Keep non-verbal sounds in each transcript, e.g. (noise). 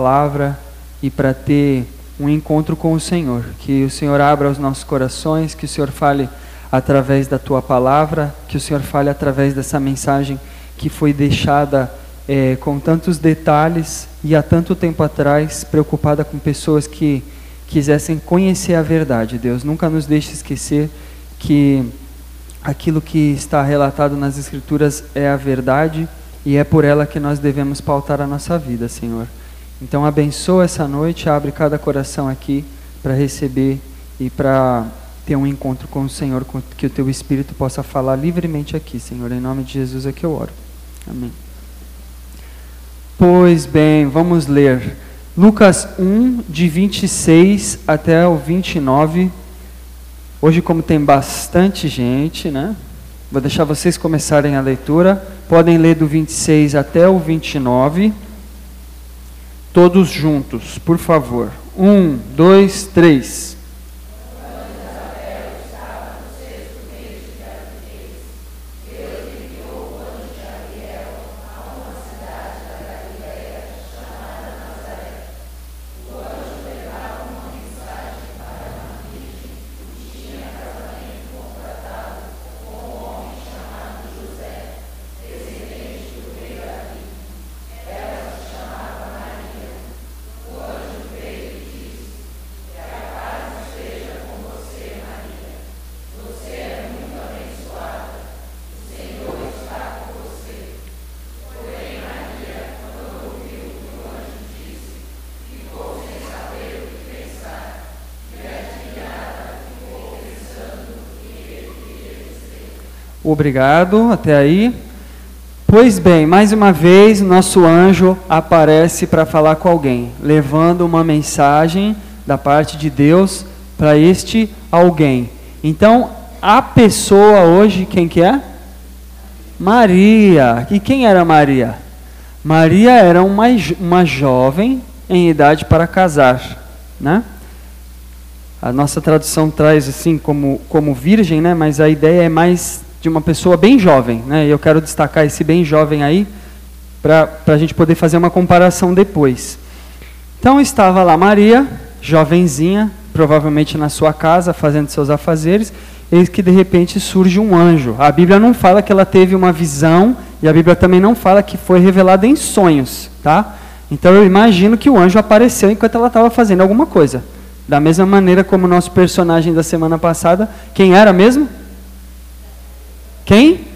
palavra e para ter um encontro com o Senhor. Que o Senhor abra os nossos corações, que o Senhor fale através da tua palavra, que o Senhor fale através dessa mensagem que foi deixada é, com tantos detalhes e há tanto tempo atrás, preocupada com pessoas que quisessem conhecer a verdade. Deus, nunca nos deixe esquecer que aquilo que está relatado nas Escrituras é a verdade e é por ela que nós devemos pautar a nossa vida, Senhor. Então abençoa essa noite, abre cada coração aqui para receber e para ter um encontro com o Senhor, que o teu Espírito possa falar livremente aqui, Senhor. Em nome de Jesus é que eu oro. Amém. Pois bem, vamos ler Lucas 1, de 26 até o 29. Hoje, como tem bastante gente, né? Vou deixar vocês começarem a leitura. Podem ler do 26 até o 29. Todos juntos, por favor. Um, dois, três. Obrigado, até aí. Pois bem, mais uma vez, nosso anjo aparece para falar com alguém, levando uma mensagem da parte de Deus para este alguém. Então, a pessoa hoje, quem que é? Maria. E quem era Maria? Maria era uma, uma jovem em idade para casar, né? A nossa tradução traz assim como, como virgem, né? Mas a ideia é mais de uma pessoa bem jovem, né? E eu quero destacar esse bem jovem aí para a gente poder fazer uma comparação depois. Então estava lá Maria, jovenzinha, provavelmente na sua casa, fazendo seus afazeres, eis que de repente surge um anjo. A Bíblia não fala que ela teve uma visão e a Bíblia também não fala que foi revelada em sonhos, tá? Então eu imagino que o anjo apareceu enquanto ela estava fazendo alguma coisa. Da mesma maneira como o nosso personagem da semana passada, quem era mesmo? Quem?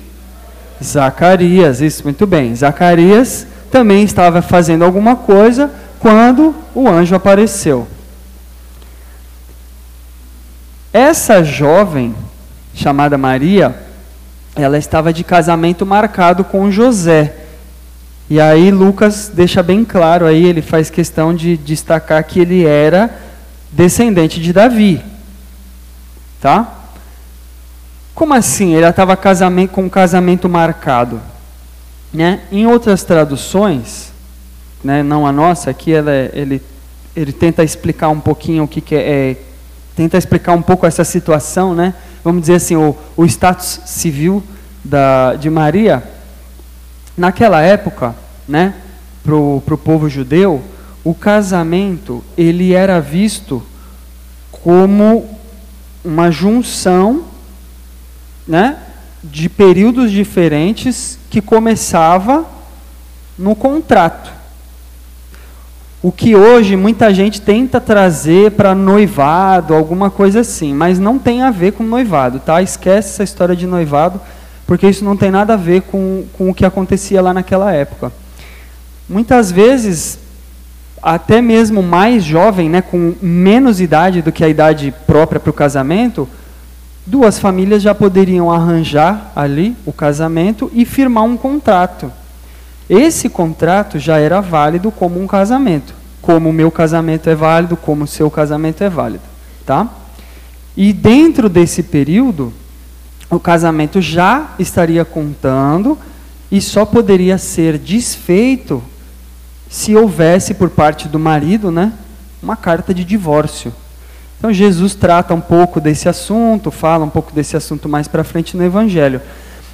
Zacarias, isso, muito bem. Zacarias também estava fazendo alguma coisa quando o anjo apareceu. Essa jovem, chamada Maria, ela estava de casamento marcado com José. E aí Lucas deixa bem claro aí, ele faz questão de destacar que ele era descendente de Davi. Tá? Como assim? Ele estava com um casamento marcado. Né? Em outras traduções, né, não a nossa, aqui ela, é, ele, ele tenta explicar um pouquinho o que, que é, é, tenta explicar um pouco essa situação, né? vamos dizer assim, o, o status civil da, de Maria. Naquela época, né, para o povo judeu, o casamento ele era visto como uma junção né, de períodos diferentes que começava no contrato. O que hoje muita gente tenta trazer para noivado, alguma coisa assim, mas não tem a ver com noivado, tá? Esquece essa história de noivado, porque isso não tem nada a ver com, com o que acontecia lá naquela época. Muitas vezes, até mesmo mais jovem, né, com menos idade do que a idade própria para o casamento, duas famílias já poderiam arranjar ali o casamento e firmar um contrato. Esse contrato já era válido como um casamento, como o meu casamento é válido, como o seu casamento é válido, tá? E dentro desse período, o casamento já estaria contando e só poderia ser desfeito se houvesse por parte do marido, né, uma carta de divórcio. Então Jesus trata um pouco desse assunto, fala um pouco desse assunto mais para frente no Evangelho.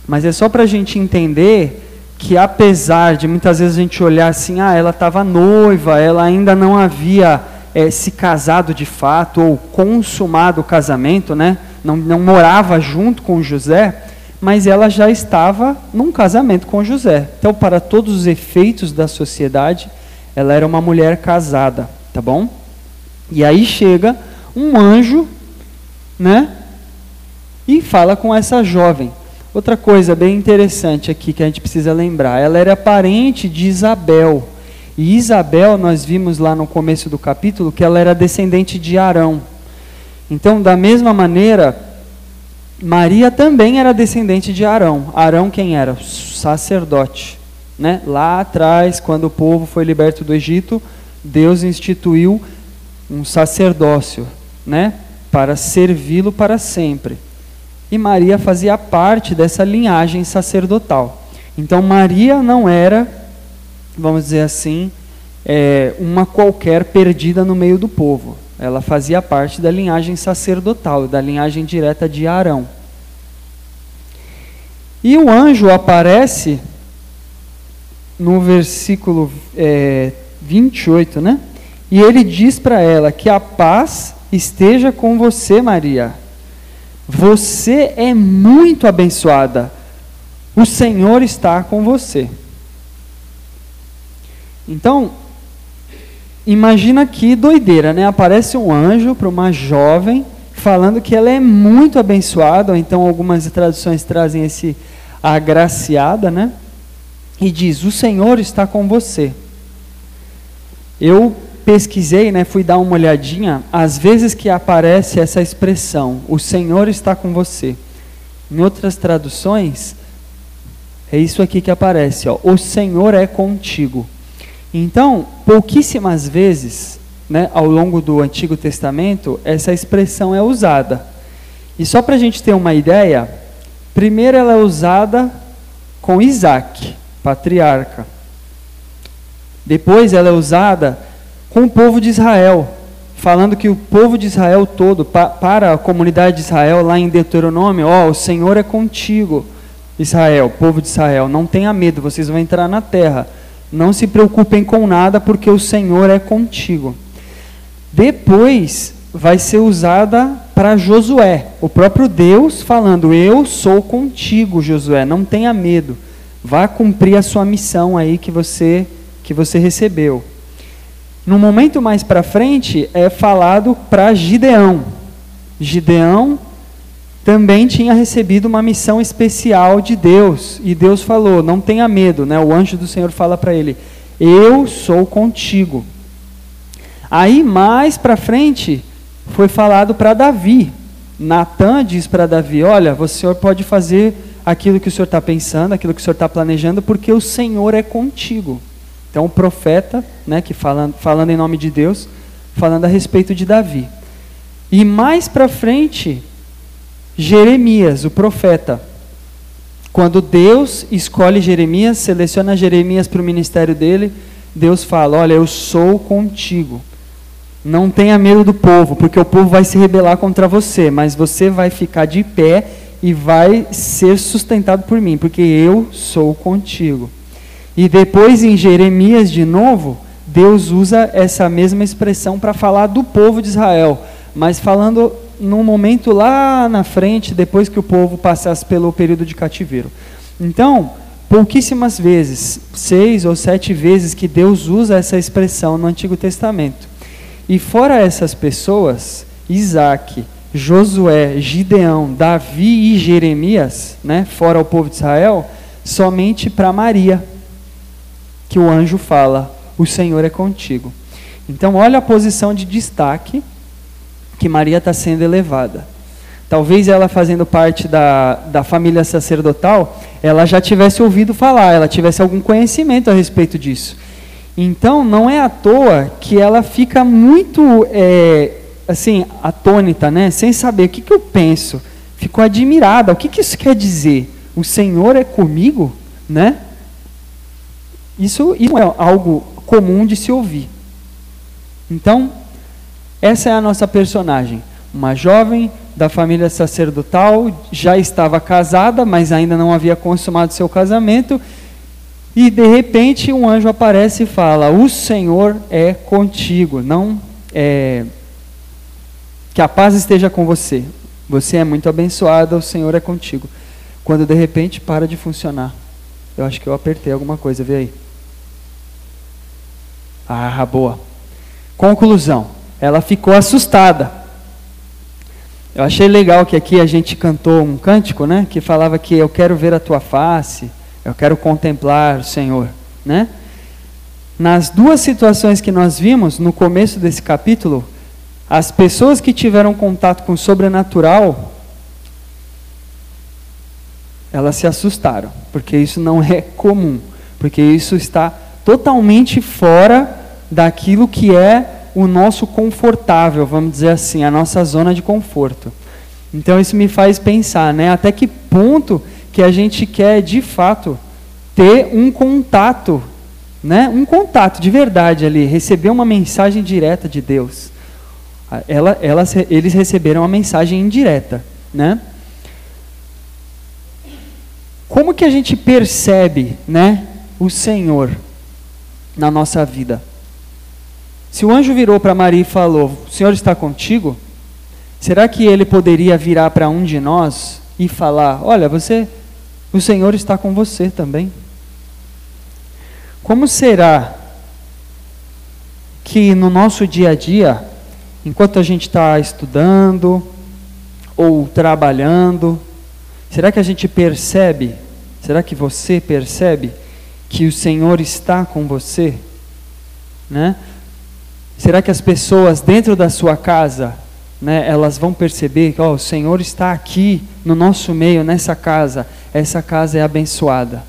Mas é só para a gente entender que apesar de muitas vezes a gente olhar assim, ah, ela estava noiva, ela ainda não havia é, se casado de fato ou consumado o casamento, né? Não, não morava junto com José, mas ela já estava num casamento com José. Então, para todos os efeitos da sociedade, ela era uma mulher casada, tá bom? E aí chega um anjo, né? E fala com essa jovem. Outra coisa bem interessante aqui que a gente precisa lembrar, ela era parente de Isabel. E Isabel, nós vimos lá no começo do capítulo que ela era descendente de Arão. Então, da mesma maneira, Maria também era descendente de Arão. Arão quem era? Sacerdote. Né? Lá atrás, quando o povo foi liberto do Egito, Deus instituiu um sacerdócio, né? Para servi-lo para sempre. E Maria fazia parte dessa linhagem sacerdotal. Então Maria não era, vamos dizer assim, é, uma qualquer perdida no meio do povo. Ela fazia parte da linhagem sacerdotal, da linhagem direta de Arão. E o anjo aparece no versículo é, 28, né? E ele diz para ela que a paz esteja com você, Maria. Você é muito abençoada. O Senhor está com você. Então, imagina que doideira, né? Aparece um anjo para uma jovem falando que ela é muito abençoada, ou então algumas traduções trazem esse agraciada, né? E diz: "O Senhor está com você". Eu pesquisei, né, fui dar uma olhadinha, às vezes que aparece essa expressão, o Senhor está com você. Em outras traduções, é isso aqui que aparece, ó, o Senhor é contigo. Então, pouquíssimas vezes, né, ao longo do Antigo Testamento, essa expressão é usada. E só para a gente ter uma ideia, primeiro ela é usada com Isaac, patriarca. Depois ela é usada com o povo de Israel, falando que o povo de Israel todo, pa, para a comunidade de Israel, lá em Deuteronômio, ó, o Senhor é contigo, Israel, povo de Israel, não tenha medo, vocês vão entrar na terra, não se preocupem com nada, porque o Senhor é contigo. Depois vai ser usada para Josué, o próprio Deus falando: Eu sou contigo, Josué, não tenha medo, vá cumprir a sua missão aí que você que você recebeu. No momento mais para frente é falado para Gideão. Gideão também tinha recebido uma missão especial de Deus e Deus falou: "Não tenha medo", né? O anjo do Senhor fala para ele: "Eu sou contigo". Aí mais para frente foi falado para Davi. Natan diz para Davi: Olha, o senhor pode fazer aquilo que o senhor está pensando, aquilo que o senhor está planejando, porque o Senhor é contigo. Então, o profeta, né, que falando, falando em nome de Deus, falando a respeito de Davi. E mais para frente, Jeremias, o profeta. Quando Deus escolhe Jeremias, seleciona Jeremias para o ministério dele, Deus fala: Olha, eu sou contigo. Não tenha medo do povo, porque o povo vai se rebelar contra você, mas você vai ficar de pé e vai ser sustentado por mim, porque eu sou contigo. E depois em Jeremias de novo, Deus usa essa mesma expressão para falar do povo de Israel, mas falando num momento lá na frente, depois que o povo passasse pelo período de cativeiro. Então, pouquíssimas vezes, seis ou sete vezes que Deus usa essa expressão no Antigo Testamento. E fora essas pessoas, Isaac, Josué, Gideão, Davi e Jeremias, né, fora o povo de Israel, somente para Maria que o anjo fala: O Senhor é contigo. Então, olha a posição de destaque que Maria está sendo elevada. Talvez ela fazendo parte da, da família sacerdotal, ela já tivesse ouvido falar, ela tivesse algum conhecimento a respeito disso. Então, não é à toa que ela fica muito, é, assim, atônita, né? Sem saber o que, que eu penso. Ficou admirada. O que, que isso quer dizer? O Senhor é comigo, né? Isso, é algo comum de se ouvir. Então, essa é a nossa personagem. Uma jovem da família sacerdotal, já estava casada, mas ainda não havia consumado seu casamento, E de repente um anjo aparece e fala: O Senhor é contigo. Não é, que a paz esteja com você. Você é muito abençoada, o Senhor é contigo. Quando de repente para de funcionar. Eu acho que eu apertei alguma coisa, vê aí. Ah, boa. Conclusão. Ela ficou assustada. Eu achei legal que aqui a gente cantou um cântico, né, que falava que eu quero ver a tua face, eu quero contemplar o Senhor, né? Nas duas situações que nós vimos no começo desse capítulo, as pessoas que tiveram contato com o sobrenatural, elas se assustaram, porque isso não é comum, porque isso está totalmente fora daquilo que é o nosso confortável, vamos dizer assim, a nossa zona de conforto. Então isso me faz pensar, né, até que ponto que a gente quer de fato ter um contato, né, um contato de verdade ali, receber uma mensagem direta de Deus. Ela, elas, eles receberam uma mensagem indireta, né? Como que a gente percebe, né, o Senhor na nossa vida? Se o anjo virou para Maria e falou: "O Senhor está contigo?", será que ele poderia virar para um de nós e falar: "Olha, você, o Senhor está com você também"? Como será que no nosso dia a dia enquanto a gente está estudando ou trabalhando, será que a gente percebe, será que você percebe que o Senhor está com você? Né? Será que as pessoas dentro da sua casa, né, elas vão perceber que oh, o Senhor está aqui no nosso meio, nessa casa, essa casa é abençoada?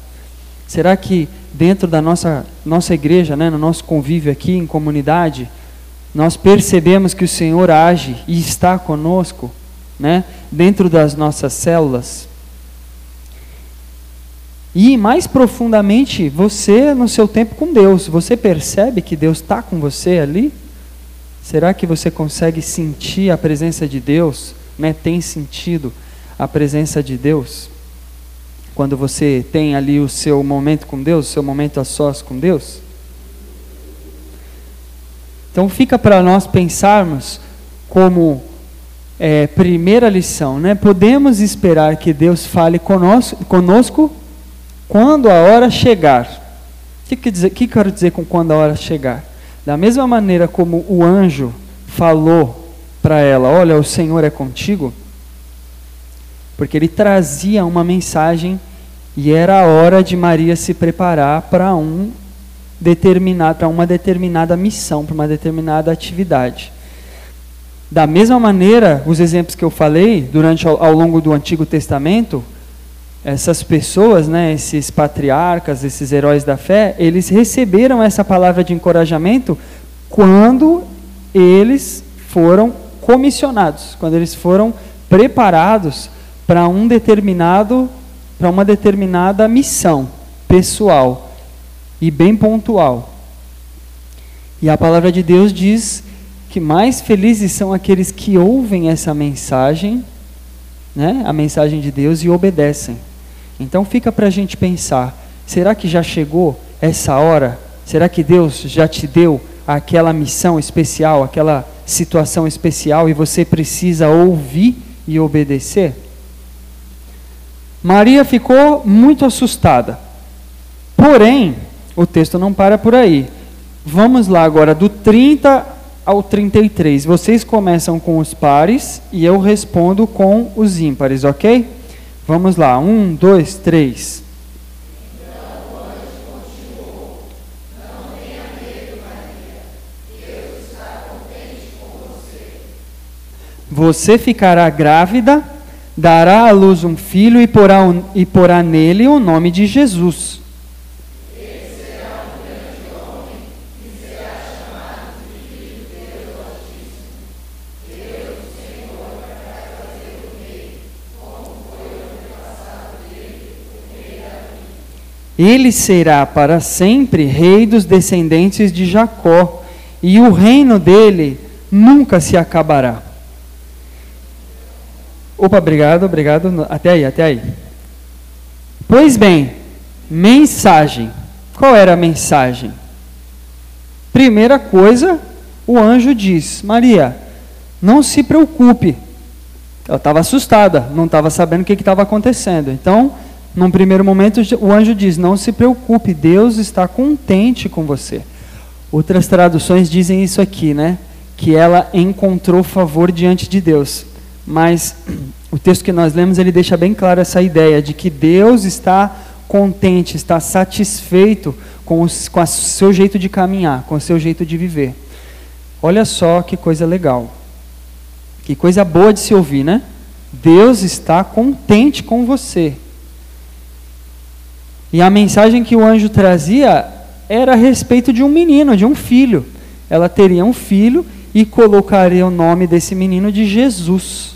Será que dentro da nossa, nossa igreja, né, no nosso convívio aqui em comunidade, nós percebemos que o Senhor age e está conosco, né, dentro das nossas células. E mais profundamente, você no seu tempo com Deus, você percebe que Deus está com você ali? Será que você consegue sentir a presença de Deus? Né? Tem sentido a presença de Deus? Quando você tem ali o seu momento com Deus, o seu momento a sós com Deus? Então fica para nós pensarmos como é, primeira lição, né? Podemos esperar que Deus fale conosco, conosco quando a hora chegar. O que, que, que quero dizer com quando a hora chegar? Da mesma maneira como o anjo falou para ela: Olha, o Senhor é contigo, porque ele trazia uma mensagem e era a hora de Maria se preparar para um determinado, para uma determinada missão, para uma determinada atividade. Da mesma maneira, os exemplos que eu falei durante ao, ao longo do Antigo Testamento, essas pessoas, né, esses patriarcas, esses heróis da fé, eles receberam essa palavra de encorajamento quando eles foram comissionados, quando eles foram preparados para um determinado, para uma determinada missão pessoal e bem pontual. E a palavra de Deus diz que mais felizes são aqueles que ouvem essa mensagem, né, a mensagem de Deus, e obedecem. Então fica para a gente pensar: será que já chegou essa hora? Será que Deus já te deu aquela missão especial, aquela situação especial e você precisa ouvir e obedecer? Maria ficou muito assustada. Porém, o texto não para por aí. Vamos lá agora, do 30 ao 33. Vocês começam com os pares e eu respondo com os ímpares, ok? Vamos lá, um, dois, três. Você ficará grávida, dará à luz um filho e porá, e porá nele o nome de Jesus Ele será para sempre rei dos descendentes de Jacó, e o reino dele nunca se acabará. Opa, obrigado, obrigado. Até aí, até aí. Pois bem, mensagem. Qual era a mensagem? Primeira coisa, o anjo diz: Maria, não se preocupe. Ela estava assustada, não estava sabendo o que estava acontecendo. Então, num primeiro momento, o anjo diz: Não se preocupe, Deus está contente com você. Outras traduções dizem isso aqui, né? Que ela encontrou favor diante de Deus. Mas (clears throat) o texto que nós lemos, ele deixa bem claro essa ideia de que Deus está contente, está satisfeito com com o seu jeito de caminhar, com o seu jeito de viver. Olha só que coisa legal. Que coisa boa de se ouvir, né? Deus está contente com você. E a mensagem que o anjo trazia era a respeito de um menino, de um filho. Ela teria um filho e colocaria o nome desse menino de Jesus.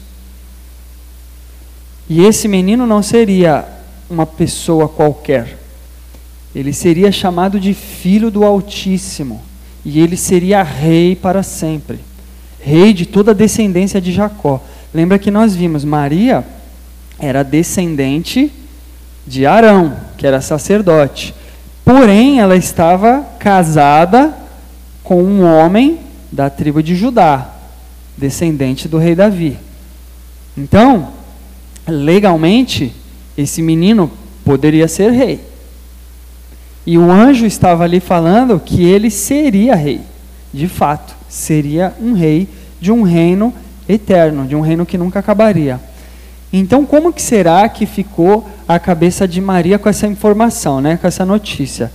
E esse menino não seria uma pessoa qualquer. Ele seria chamado de Filho do Altíssimo. E ele seria rei para sempre. Rei de toda a descendência de Jacó. Lembra que nós vimos, Maria era descendente de Arão, que era sacerdote. Porém, ela estava casada com um homem da tribo de Judá, descendente do rei Davi. Então, legalmente, esse menino poderia ser rei. E o anjo estava ali falando que ele seria rei. De fato, seria um rei de um reino eterno, de um reino que nunca acabaria. Então, como que será que ficou a cabeça de Maria com essa informação, né, com essa notícia?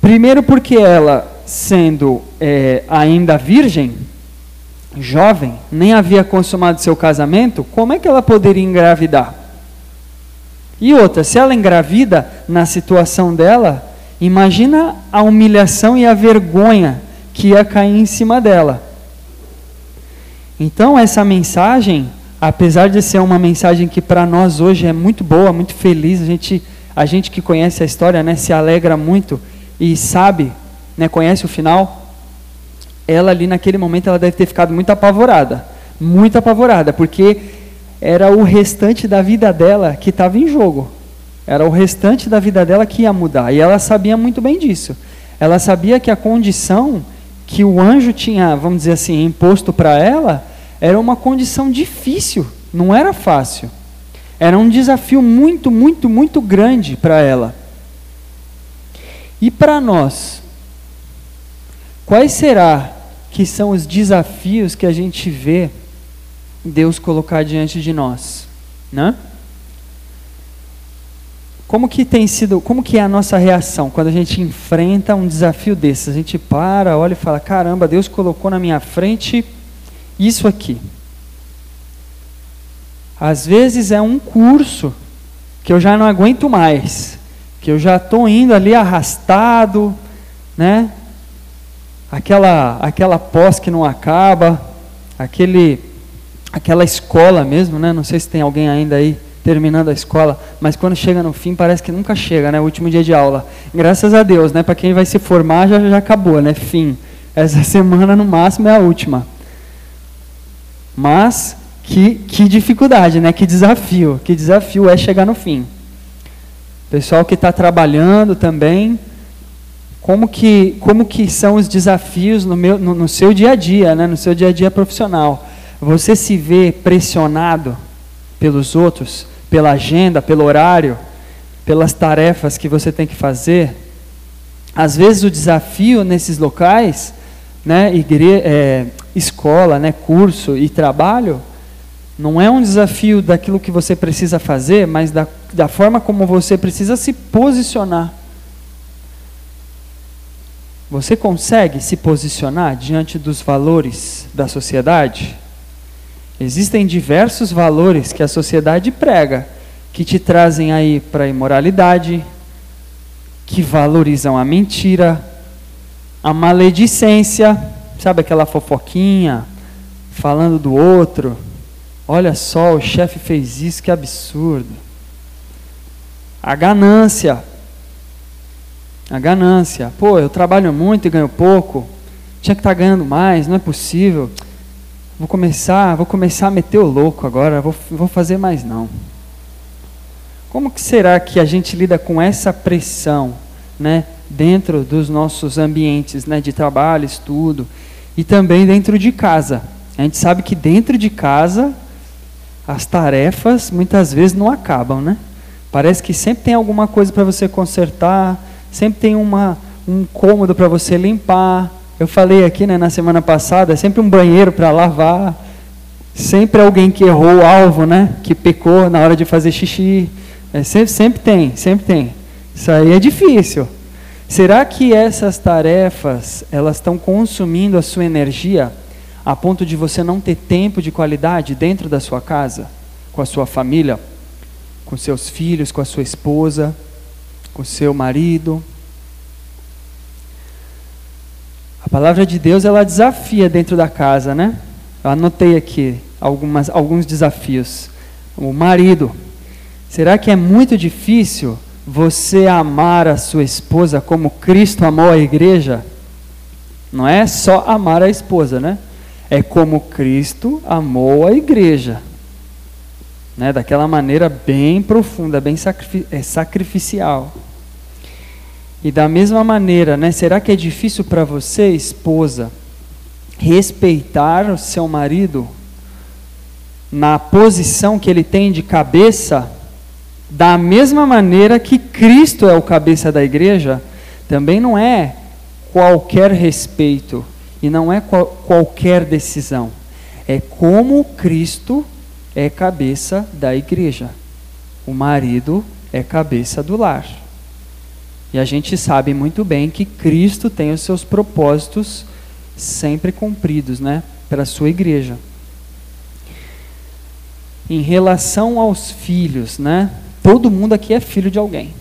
Primeiro, porque ela, sendo é, ainda virgem, jovem, nem havia consumado seu casamento, como é que ela poderia engravidar? E outra, se ela engravida na situação dela, imagina a humilhação e a vergonha que ia cair em cima dela. Então, essa mensagem apesar de ser uma mensagem que para nós hoje é muito boa, muito feliz, a gente, a gente que conhece a história, né, se alegra muito e sabe, né, conhece o final, ela ali naquele momento ela deve ter ficado muito apavorada, muito apavorada, porque era o restante da vida dela que estava em jogo. Era o restante da vida dela que ia mudar. E ela sabia muito bem disso. Ela sabia que a condição que o anjo tinha, vamos dizer assim, imposto para ela, era uma condição difícil, não era fácil. Era um desafio muito, muito, muito grande para ela. E para nós, quais será que são os desafios que a gente vê Deus colocar diante de nós, né? Como que tem sido, como que é a nossa reação quando a gente enfrenta um desafio desses? A gente para, olha e fala: "Caramba, Deus colocou na minha frente isso aqui. Às vezes é um curso que eu já não aguento mais, que eu já estou indo ali arrastado, né? Aquela, aquela pós que não acaba, aquele, aquela escola mesmo, né? Não sei se tem alguém ainda aí terminando a escola, mas quando chega no fim parece que nunca chega, né? O último dia de aula. Graças a Deus, né? Para quem vai se formar já, já acabou, né? Fim. Essa (laughs) semana no máximo é a última. Mas que, que dificuldade, né? Que desafio. Que desafio é chegar no fim. Pessoal que está trabalhando também, como que, como que são os desafios no, meu, no, no seu dia a dia, né? no seu dia a dia profissional? Você se vê pressionado pelos outros, pela agenda, pelo horário, pelas tarefas que você tem que fazer? Às vezes o desafio nesses locais, né, igre é, escola, né, curso e trabalho, não é um desafio daquilo que você precisa fazer, mas da, da forma como você precisa se posicionar. Você consegue se posicionar diante dos valores da sociedade? Existem diversos valores que a sociedade prega, que te trazem aí para a imoralidade, que valorizam a mentira, a maledicência, Sabe aquela fofoquinha, falando do outro? Olha só, o chefe fez isso, que absurdo. A ganância. A ganância. Pô, eu trabalho muito e ganho pouco. Tinha que estar tá ganhando mais, não é possível. Vou começar, vou começar a meter o louco agora, vou, vou fazer mais não. Como que será que a gente lida com essa pressão, né, dentro dos nossos ambientes, né, de trabalho, estudo e também dentro de casa. A gente sabe que dentro de casa as tarefas muitas vezes não acabam, né? Parece que sempre tem alguma coisa para você consertar, sempre tem uma, um cômodo para você limpar. Eu falei aqui né, na semana passada, sempre um banheiro para lavar, sempre alguém que errou o alvo, né? Que pecou na hora de fazer xixi. É, sempre, sempre tem, sempre tem. Isso aí é difícil. Será que essas tarefas elas estão consumindo a sua energia? a ponto de você não ter tempo de qualidade dentro da sua casa, com a sua família, com seus filhos, com a sua esposa, com seu marido. A palavra de Deus ela desafia dentro da casa, né? Eu anotei aqui algumas, alguns desafios. O marido, será que é muito difícil você amar a sua esposa como Cristo amou a igreja? Não é só amar a esposa, né? é como Cristo amou a igreja. Né, daquela maneira bem profunda, bem é, sacrificial. E da mesma maneira, né, será que é difícil para você, esposa, respeitar o seu marido na posição que ele tem de cabeça, da mesma maneira que Cristo é o cabeça da igreja? Também não é qualquer respeito e não é qual, qualquer decisão. É como Cristo é cabeça da igreja. O marido é cabeça do lar. E a gente sabe muito bem que Cristo tem os seus propósitos sempre cumpridos, né, para a sua igreja. Em relação aos filhos, né? Todo mundo aqui é filho de alguém.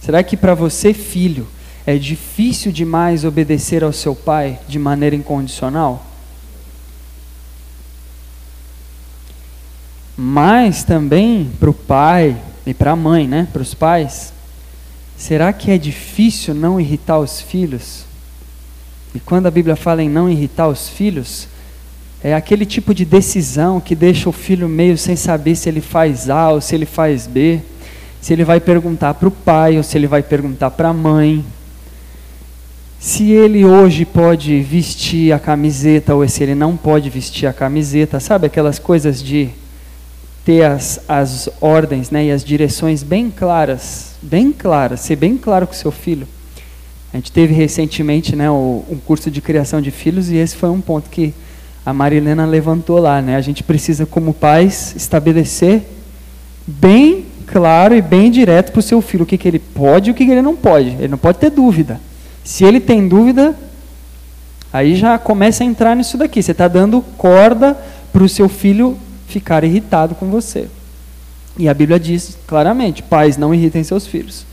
Será que para você, filho, é difícil demais obedecer ao seu pai de maneira incondicional? Mas também para o pai e para a mãe, né? Para os pais, será que é difícil não irritar os filhos? E quando a Bíblia fala em não irritar os filhos, é aquele tipo de decisão que deixa o filho meio sem saber se ele faz A ou se ele faz B, se ele vai perguntar para o pai ou se ele vai perguntar para a mãe se ele hoje pode vestir a camiseta ou se ele não pode vestir a camiseta, sabe aquelas coisas de ter as, as ordens né, e as direções bem claras, bem claras, ser bem claro com seu filho. A gente teve recentemente né, um curso de criação de filhos e esse foi um ponto que a Marilena levantou lá. Né? A gente precisa, como pais, estabelecer bem claro e bem direto para o seu filho o que, que ele pode e o que, que ele não pode. Ele não pode ter dúvida. Se ele tem dúvida, aí já começa a entrar nisso daqui. Você está dando corda para o seu filho ficar irritado com você. E a Bíblia diz claramente: pais, não irritem seus filhos.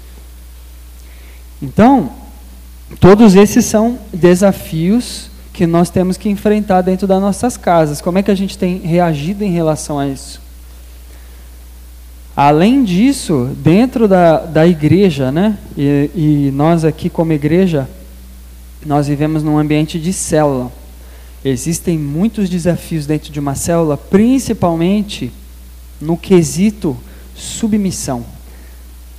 Então, todos esses são desafios que nós temos que enfrentar dentro das nossas casas. Como é que a gente tem reagido em relação a isso? Além disso, dentro da, da igreja, né, e, e nós aqui como igreja, nós vivemos num ambiente de célula. Existem muitos desafios dentro de uma célula, principalmente no quesito submissão.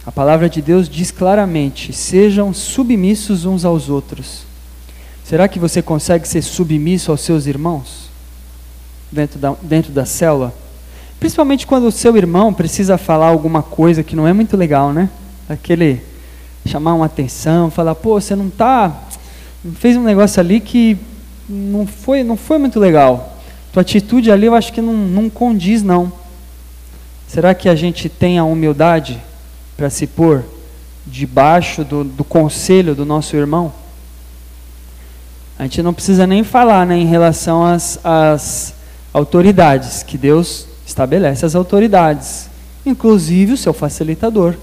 A palavra de Deus diz claramente: sejam submissos uns aos outros. Será que você consegue ser submisso aos seus irmãos? Dentro da, dentro da célula? Principalmente quando o seu irmão precisa falar alguma coisa que não é muito legal, né? Aquele chamar uma atenção, falar, pô, você não tá, fez um negócio ali que não foi, não foi muito legal. Tua atitude ali eu acho que não, não condiz não. Será que a gente tem a humildade para se pôr debaixo do, do conselho do nosso irmão? A gente não precisa nem falar né, em relação às, às autoridades que Deus estabelece as autoridades, inclusive o seu facilitador,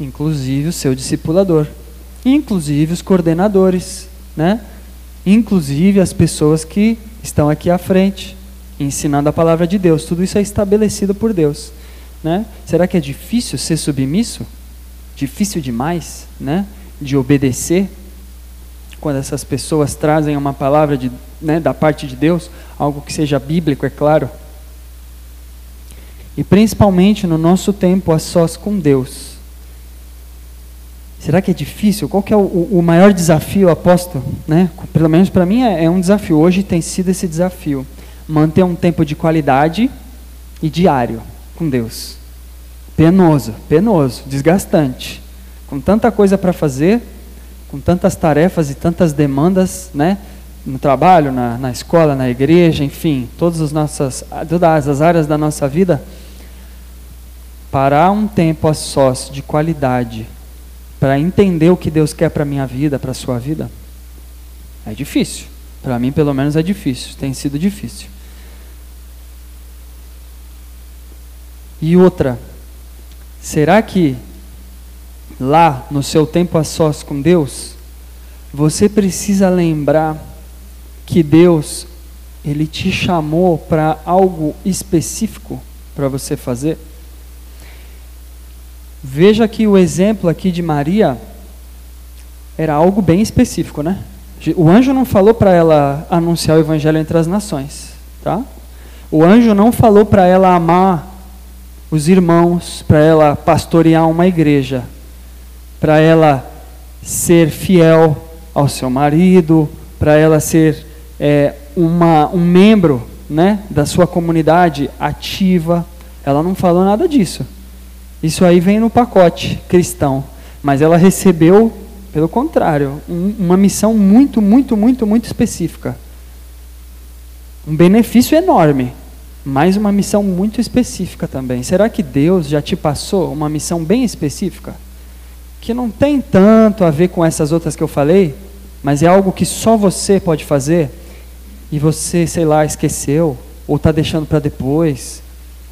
inclusive o seu discipulador, inclusive os coordenadores, né? inclusive as pessoas que estão aqui à frente, ensinando a palavra de Deus. Tudo isso é estabelecido por Deus. Né? Será que é difícil ser submisso? Difícil demais né? de obedecer? Quando essas pessoas trazem uma palavra de, né, da parte de Deus, algo que seja bíblico, é claro. E principalmente no nosso tempo a sós com Deus. Será que é difícil? Qual que é o, o maior desafio, aposto? Né? Pelo menos para mim é, é um desafio. Hoje tem sido esse desafio. Manter um tempo de qualidade e diário com Deus. Penoso, penoso, desgastante. Com tanta coisa para fazer, com tantas tarefas e tantas demandas, né? No trabalho, na, na escola, na igreja, enfim, todas as nossas, todas as áreas da nossa vida, parar um tempo a sós de qualidade para entender o que Deus quer para minha vida, para a sua vida, é difícil. Para mim, pelo menos, é difícil. Tem sido difícil. E outra, será que lá no seu tempo a sós com Deus, você precisa lembrar que Deus ele te chamou para algo específico para você fazer? Veja que o exemplo aqui de Maria era algo bem específico, né? O anjo não falou para ela anunciar o evangelho entre as nações, tá? O anjo não falou para ela amar os irmãos, para ela pastorear uma igreja, para ela ser fiel ao seu marido, para ela ser é, uma, um membro né, da sua comunidade ativa. Ela não falou nada disso. Isso aí vem no pacote cristão. Mas ela recebeu, pelo contrário, um, uma missão muito, muito, muito, muito específica. Um benefício enorme, mas uma missão muito específica também. Será que Deus já te passou uma missão bem específica? Que não tem tanto a ver com essas outras que eu falei, mas é algo que só você pode fazer e você, sei lá, esqueceu, ou está deixando para depois,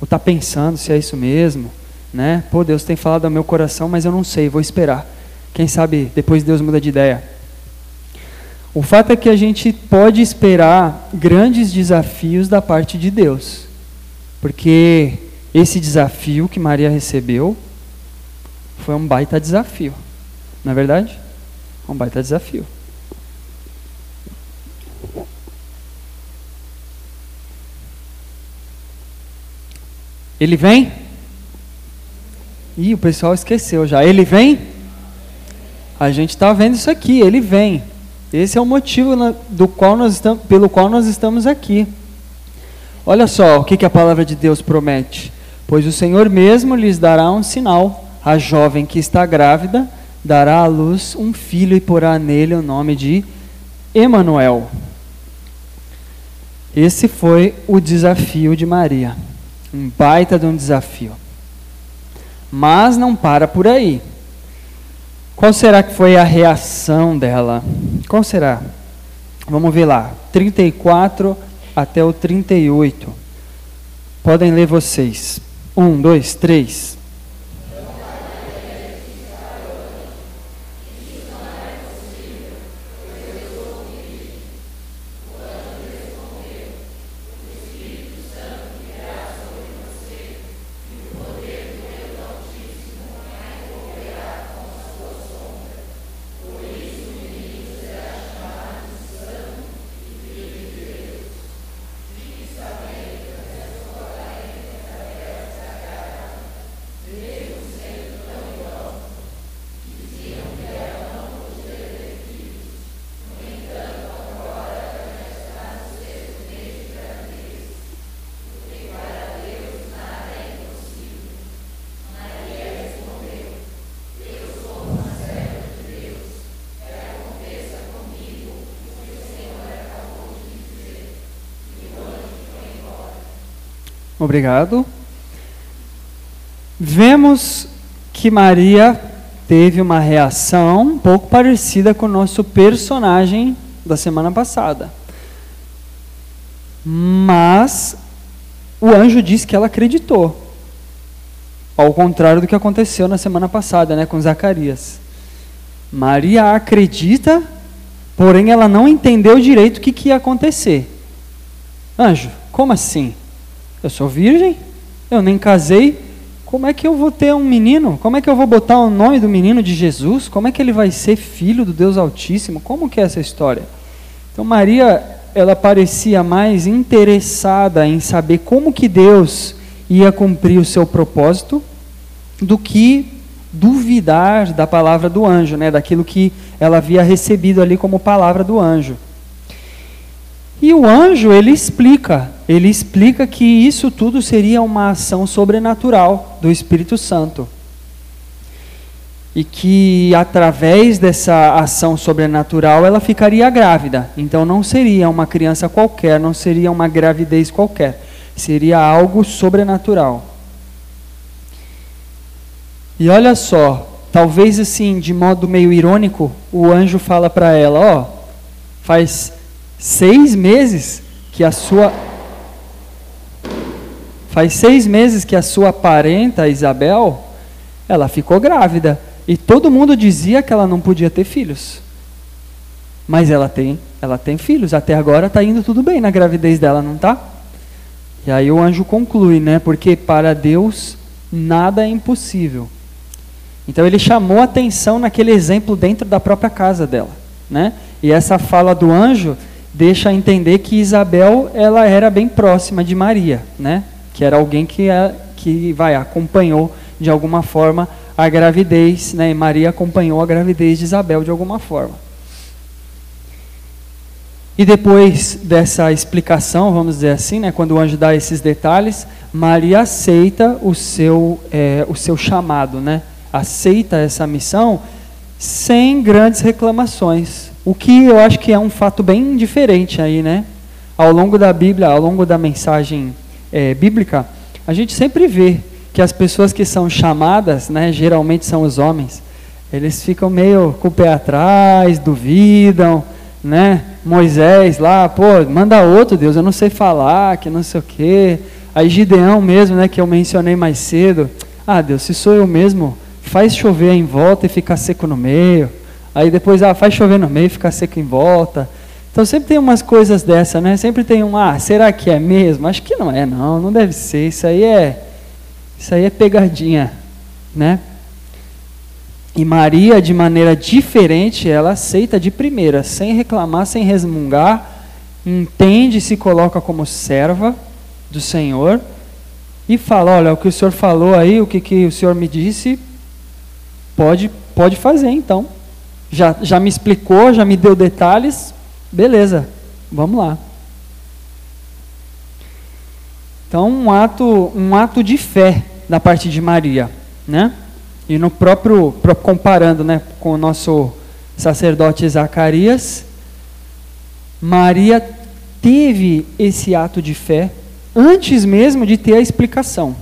ou está pensando se é isso mesmo né? Pô, Deus tem falado ao meu coração, mas eu não sei, vou esperar. Quem sabe depois Deus muda de ideia. O fato é que a gente pode esperar grandes desafios da parte de Deus. Porque esse desafio que Maria recebeu foi um baita desafio. Não é verdade? Um baita desafio. Ele vem? Ih, o pessoal esqueceu já. Ele vem? A gente está vendo isso aqui, ele vem. Esse é o motivo do qual nós estamos, pelo qual nós estamos aqui. Olha só o que, que a palavra de Deus promete. Pois o Senhor mesmo lhes dará um sinal. A jovem que está grávida dará à luz um filho e porá nele o nome de Emanuel. Esse foi o desafio de Maria. Um baita de um desafio. Mas não para por aí. Qual será que foi a reação dela? Qual será? Vamos ver lá, 34 até o 38. Podem ler vocês. Um, dois, três. Obrigado. Vemos que Maria teve uma reação um pouco parecida com o nosso personagem da semana passada. Mas o anjo disse que ela acreditou. Ao contrário do que aconteceu na semana passada, né, com Zacarias. Maria acredita, porém ela não entendeu direito o que, que ia acontecer. Anjo, como assim? Eu sou virgem, eu nem casei. Como é que eu vou ter um menino? Como é que eu vou botar o nome do menino de Jesus? Como é que ele vai ser filho do Deus Altíssimo? Como que é essa história? Então Maria, ela parecia mais interessada em saber como que Deus ia cumprir o seu propósito do que duvidar da palavra do anjo, né, daquilo que ela havia recebido ali como palavra do anjo. E o anjo, ele explica, ele explica que isso tudo seria uma ação sobrenatural do Espírito Santo. E que através dessa ação sobrenatural ela ficaria grávida. Então não seria uma criança qualquer, não seria uma gravidez qualquer. Seria algo sobrenatural. E olha só, talvez assim, de modo meio irônico, o anjo fala para ela: Ó, faz seis meses que a sua. Faz seis meses que a sua parenta, Isabel, ela ficou grávida. E todo mundo dizia que ela não podia ter filhos. Mas ela tem, ela tem filhos. Até agora está indo tudo bem na gravidez dela, não está? E aí o anjo conclui, né? Porque para Deus nada é impossível. Então ele chamou atenção naquele exemplo dentro da própria casa dela, né? E essa fala do anjo deixa entender que Isabel ela era bem próxima de Maria, né? Que era alguém que é, que vai acompanhou de alguma forma a gravidez, né? E Maria acompanhou a gravidez de Isabel de alguma forma. E depois dessa explicação, vamos dizer assim, né, quando o anjo dá esses detalhes, Maria aceita o seu, é, o seu chamado, né? aceita essa missão sem grandes reclamações. O que eu acho que é um fato bem diferente aí, né? Ao longo da Bíblia, ao longo da mensagem é, bíblica, a gente sempre vê que as pessoas que são chamadas, né, geralmente são os homens, eles ficam meio com o pé atrás, duvidam, né? Moisés lá, pô, manda outro Deus, eu não sei falar, que não sei o quê. Aí Gideão mesmo, né, que eu mencionei mais cedo. Ah, Deus, se sou eu mesmo, faz chover em volta e fica seco no meio. Aí depois, ah, faz chover no meio fica seco em volta. Então sempre tem umas coisas dessa, né? Sempre tem um, ah, será que é mesmo? Acho que não é, não, não deve ser. Isso aí é, isso aí é pegadinha, né? E Maria, de maneira diferente, ela aceita de primeira, sem reclamar, sem resmungar, entende se coloca como serva do Senhor e fala: Olha, o que o Senhor falou aí, o que, que o Senhor me disse, Pode, pode fazer então. Já, já me explicou, já me deu detalhes, beleza, vamos lá. Então, um ato, um ato de fé da parte de Maria, né? E no próprio, comparando, né, com o nosso sacerdote Zacarias, Maria teve esse ato de fé antes mesmo de ter a explicação.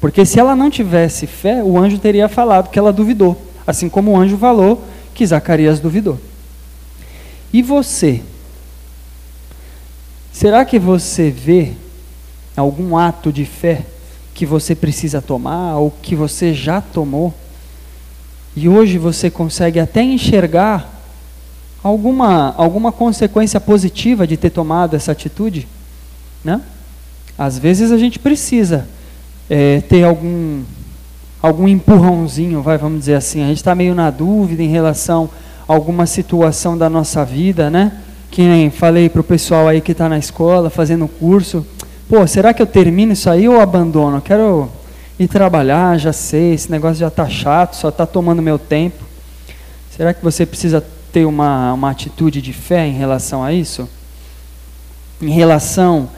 Porque se ela não tivesse fé, o anjo teria falado que ela duvidou, assim como o anjo falou que Zacarias duvidou. E você? Será que você vê algum ato de fé que você precisa tomar ou que você já tomou? E hoje você consegue até enxergar alguma, alguma consequência positiva de ter tomado essa atitude? Né? Às vezes a gente precisa é, ter algum, algum empurrãozinho, vai, vamos dizer assim. A gente está meio na dúvida em relação a alguma situação da nossa vida, né? Que nem falei para o pessoal aí que está na escola, fazendo curso. Pô, será que eu termino isso aí ou abandono? Eu quero ir trabalhar, já sei, esse negócio já está chato, só está tomando meu tempo. Será que você precisa ter uma, uma atitude de fé em relação a isso? Em relação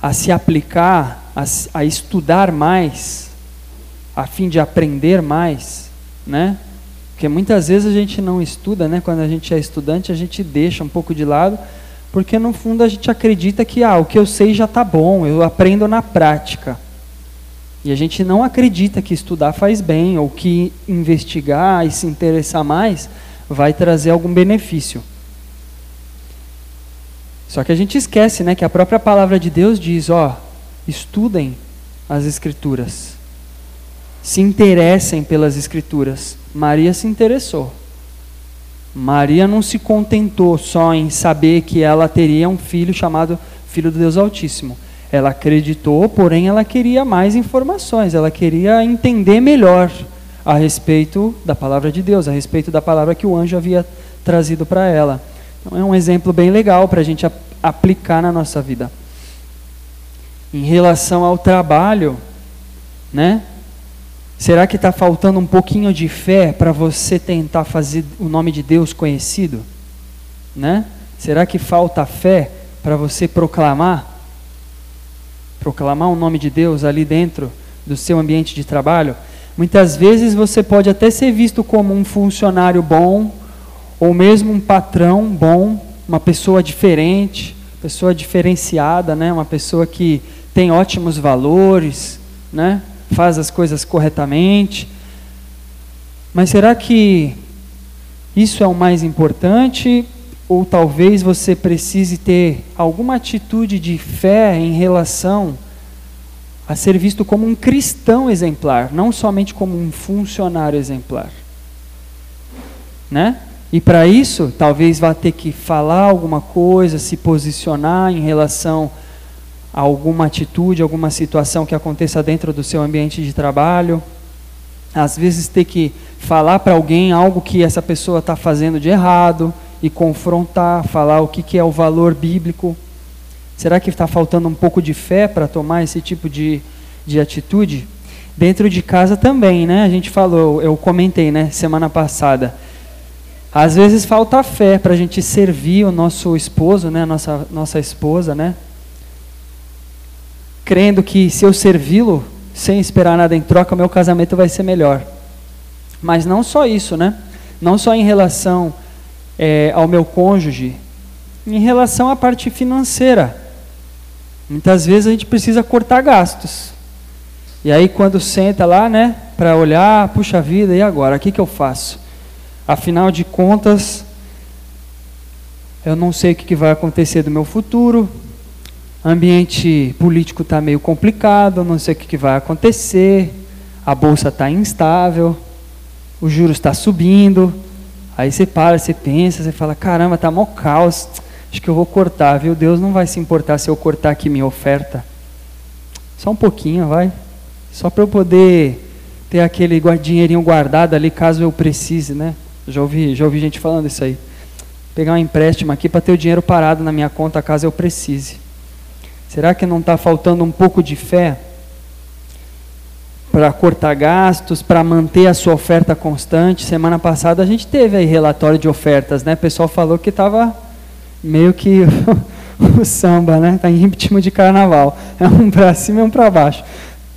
a se aplicar a, a estudar mais, a fim de aprender mais, né? Porque muitas vezes a gente não estuda, né? Quando a gente é estudante, a gente deixa um pouco de lado, porque no fundo a gente acredita que ah, o que eu sei já está bom, eu aprendo na prática. E a gente não acredita que estudar faz bem, ou que investigar e se interessar mais vai trazer algum benefício. Só que a gente esquece, né, que a própria palavra de Deus diz, ó, estudem as Escrituras, se interessem pelas Escrituras. Maria se interessou. Maria não se contentou só em saber que ela teria um filho chamado Filho do Deus Altíssimo. Ela acreditou, porém ela queria mais informações, ela queria entender melhor a respeito da palavra de Deus, a respeito da palavra que o anjo havia trazido para ela. Então é um exemplo bem legal para a gente aplicar na nossa vida em relação ao trabalho, né? Será que está faltando um pouquinho de fé para você tentar fazer o nome de Deus conhecido? Né? Será que falta fé para você proclamar? Proclamar o nome de Deus ali dentro do seu ambiente de trabalho? Muitas vezes você pode até ser visto como um funcionário bom, ou mesmo um patrão bom, uma pessoa diferente, pessoa diferenciada, né? uma pessoa que tem ótimos valores, né? Faz as coisas corretamente. Mas será que isso é o mais importante? Ou talvez você precise ter alguma atitude de fé em relação a ser visto como um cristão exemplar, não somente como um funcionário exemplar. Né? E para isso, talvez vá ter que falar alguma coisa, se posicionar em relação a alguma atitude, alguma situação que aconteça dentro do seu ambiente de trabalho. Às vezes ter que falar para alguém algo que essa pessoa está fazendo de errado e confrontar, falar o que, que é o valor bíblico. Será que está faltando um pouco de fé para tomar esse tipo de, de atitude? Dentro de casa também, né? A gente falou, eu comentei, né, semana passada. Às vezes falta fé para a gente servir o nosso esposo, né, nossa, nossa esposa, né? Crendo que se eu servi-lo, sem esperar nada em troca, meu casamento vai ser melhor. Mas não só isso, né? Não só em relação é, ao meu cônjuge, em relação à parte financeira. Muitas vezes a gente precisa cortar gastos. E aí quando senta lá, né, para olhar, puxa vida, e agora? O que, que eu faço? Afinal de contas, eu não sei o que vai acontecer do meu futuro. Ambiente político está meio complicado, não sei o que vai acontecer. A bolsa está instável, o juros está subindo. Aí você para, você pensa, você fala: caramba, está mó caos. Acho que eu vou cortar, viu? Deus não vai se importar se eu cortar aqui minha oferta. Só um pouquinho, vai. Só para eu poder ter aquele dinheirinho guardado ali caso eu precise, né? Já ouvi, já ouvi gente falando isso aí. Pegar um empréstimo aqui para ter o dinheiro parado na minha conta caso eu precise. Será que não está faltando um pouco de fé para cortar gastos, para manter a sua oferta constante? Semana passada a gente teve aí relatório de ofertas, né? O pessoal falou que estava meio que (laughs) o samba, né? Está em ritmo de carnaval. É um para cima e um para baixo.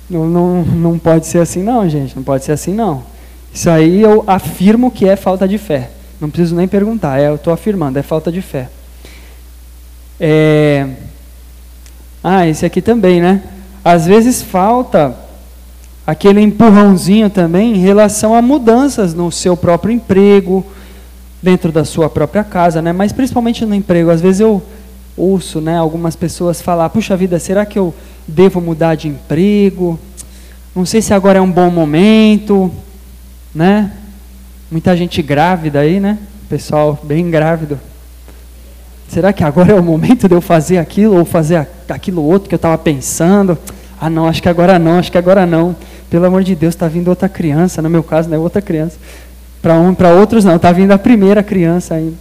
Não, não, não pode ser assim não, gente. Não pode ser assim não. Isso aí eu afirmo que é falta de fé. Não preciso nem perguntar, é, eu estou afirmando, é falta de fé. É... Ah, esse aqui também, né? Às vezes falta aquele empurrãozinho também em relação a mudanças no seu próprio emprego, dentro da sua própria casa, né? Mas principalmente no emprego. Às vezes eu ouço, né, algumas pessoas falar: "Puxa vida, será que eu devo mudar de emprego? Não sei se agora é um bom momento." né? Muita gente grávida aí, né? Pessoal bem grávido. Será que agora é o momento de eu fazer aquilo ou fazer aquilo outro que eu estava pensando? Ah, não, acho que agora não, acho que agora não. Pelo amor de Deus, está vindo outra criança. No meu caso, não é outra criança. Para um, para outros não, está vindo a primeira criança ainda.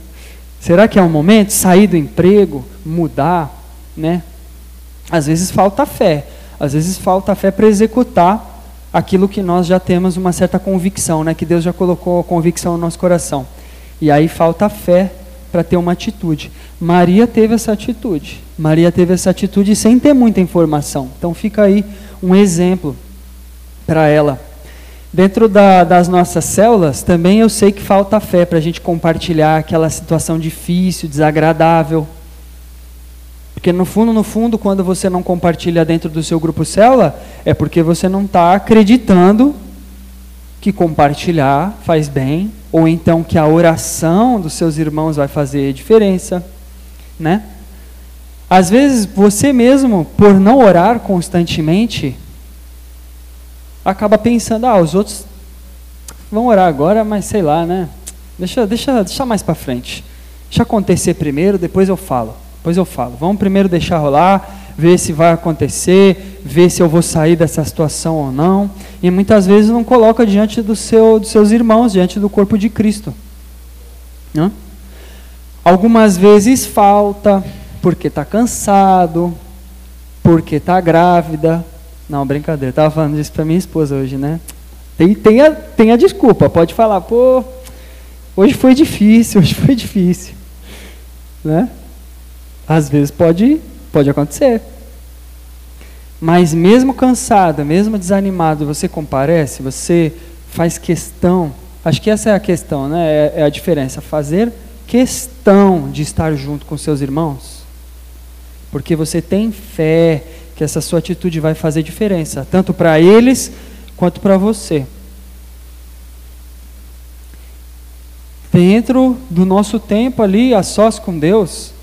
Será que é o momento sair do emprego, mudar, né? Às vezes falta fé. Às vezes falta fé para executar aquilo que nós já temos uma certa convicção, né? que Deus já colocou a convicção no nosso coração. E aí falta fé para ter uma atitude. Maria teve essa atitude. Maria teve essa atitude sem ter muita informação. Então fica aí um exemplo para ela. Dentro da, das nossas células, também eu sei que falta fé para a gente compartilhar aquela situação difícil, desagradável, porque no fundo, no fundo, quando você não compartilha dentro do seu grupo célula, é porque você não está acreditando que compartilhar faz bem, ou então que a oração dos seus irmãos vai fazer diferença, né? Às vezes você mesmo, por não orar constantemente, acaba pensando, ah, os outros vão orar agora, mas sei lá, né? Deixa, deixa, deixa mais para frente. Deixa acontecer primeiro, depois eu falo. Depois eu falo. Vamos primeiro deixar rolar, ver se vai acontecer, ver se eu vou sair dessa situação ou não. E muitas vezes não coloca diante do seu, dos seus irmãos, diante do corpo de Cristo. Algumas vezes falta, porque está cansado, porque está grávida. Não, brincadeira, estava falando isso para minha esposa hoje, né? Tem, tem, a, tem a desculpa, pode falar, pô, hoje foi difícil, (laughs) hoje foi difícil. Né? Às vezes pode, pode acontecer. Mas mesmo cansado, mesmo desanimado, você comparece, você faz questão. Acho que essa é a questão, né? É, é a diferença. Fazer questão de estar junto com seus irmãos. Porque você tem fé que essa sua atitude vai fazer diferença, tanto para eles quanto para você. Dentro do nosso tempo ali, a sós com Deus,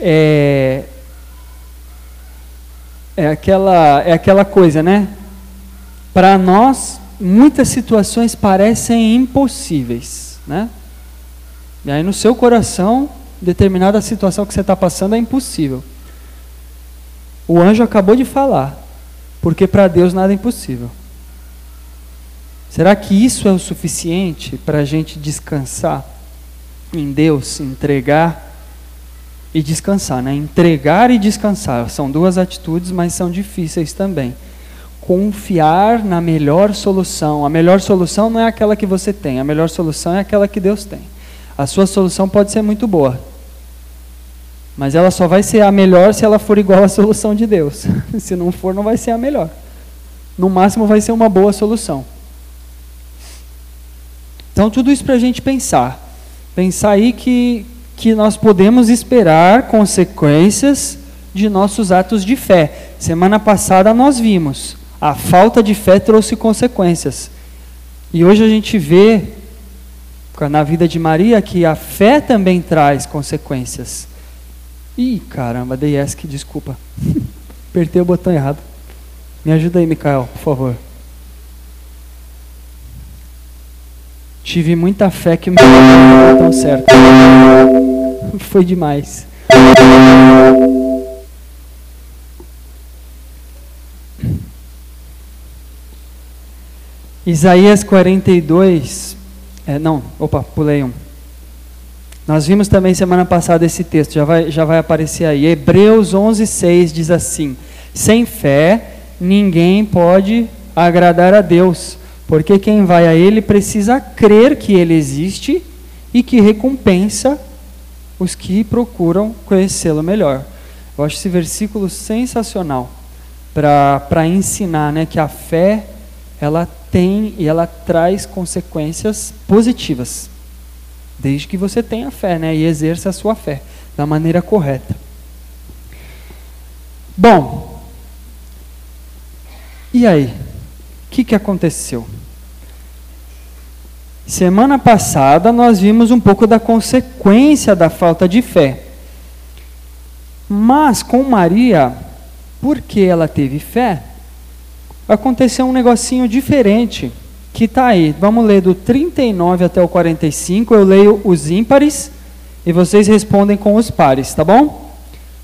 é, é aquela, é aquela coisa, né? Para nós, muitas situações parecem impossíveis, né? E aí no seu coração, determinada situação que você está passando é impossível. O anjo acabou de falar, porque para Deus nada é impossível. Será que isso é o suficiente para a gente descansar em Deus, entregar e descansar, né? Entregar e descansar são duas atitudes, mas são difíceis também. Confiar na melhor solução. A melhor solução não é aquela que você tem, a melhor solução é aquela que Deus tem. A sua solução pode ser muito boa, mas ela só vai ser a melhor se ela for igual à solução de Deus. (laughs) se não for, não vai ser a melhor. No máximo, vai ser uma boa solução. Então, tudo isso para a gente pensar. Pensar aí que, que nós podemos esperar consequências de nossos atos de fé. Semana passada nós vimos, a falta de fé trouxe consequências. E hoje a gente vê na vida de Maria que a fé também traz consequências. Ih, caramba, dei ESC, desculpa. (laughs) Apertei o botão errado. Me ajuda aí, Mikael, por favor. Tive muita fé que meu botão certo. Foi demais. Isaías 42, é, não, opa, pulei um. Nós vimos também semana passada esse texto, já vai, já vai aparecer aí. Hebreus 11, 6 diz assim: Sem fé, ninguém pode agradar a Deus, porque quem vai a Ele precisa crer que Ele existe e que recompensa os que procuram conhecê-lo melhor. Eu acho esse versículo sensacional para ensinar né, que a fé ela tem e ela traz consequências positivas, desde que você tenha fé né, e exerça a sua fé da maneira correta. Bom, e aí? O que, que aconteceu? Semana passada nós vimos um pouco da consequência da falta de fé. Mas com Maria, porque ela teve fé, aconteceu um negocinho diferente que está aí. Vamos ler do 39 até o 45. Eu leio os ímpares e vocês respondem com os pares, tá bom?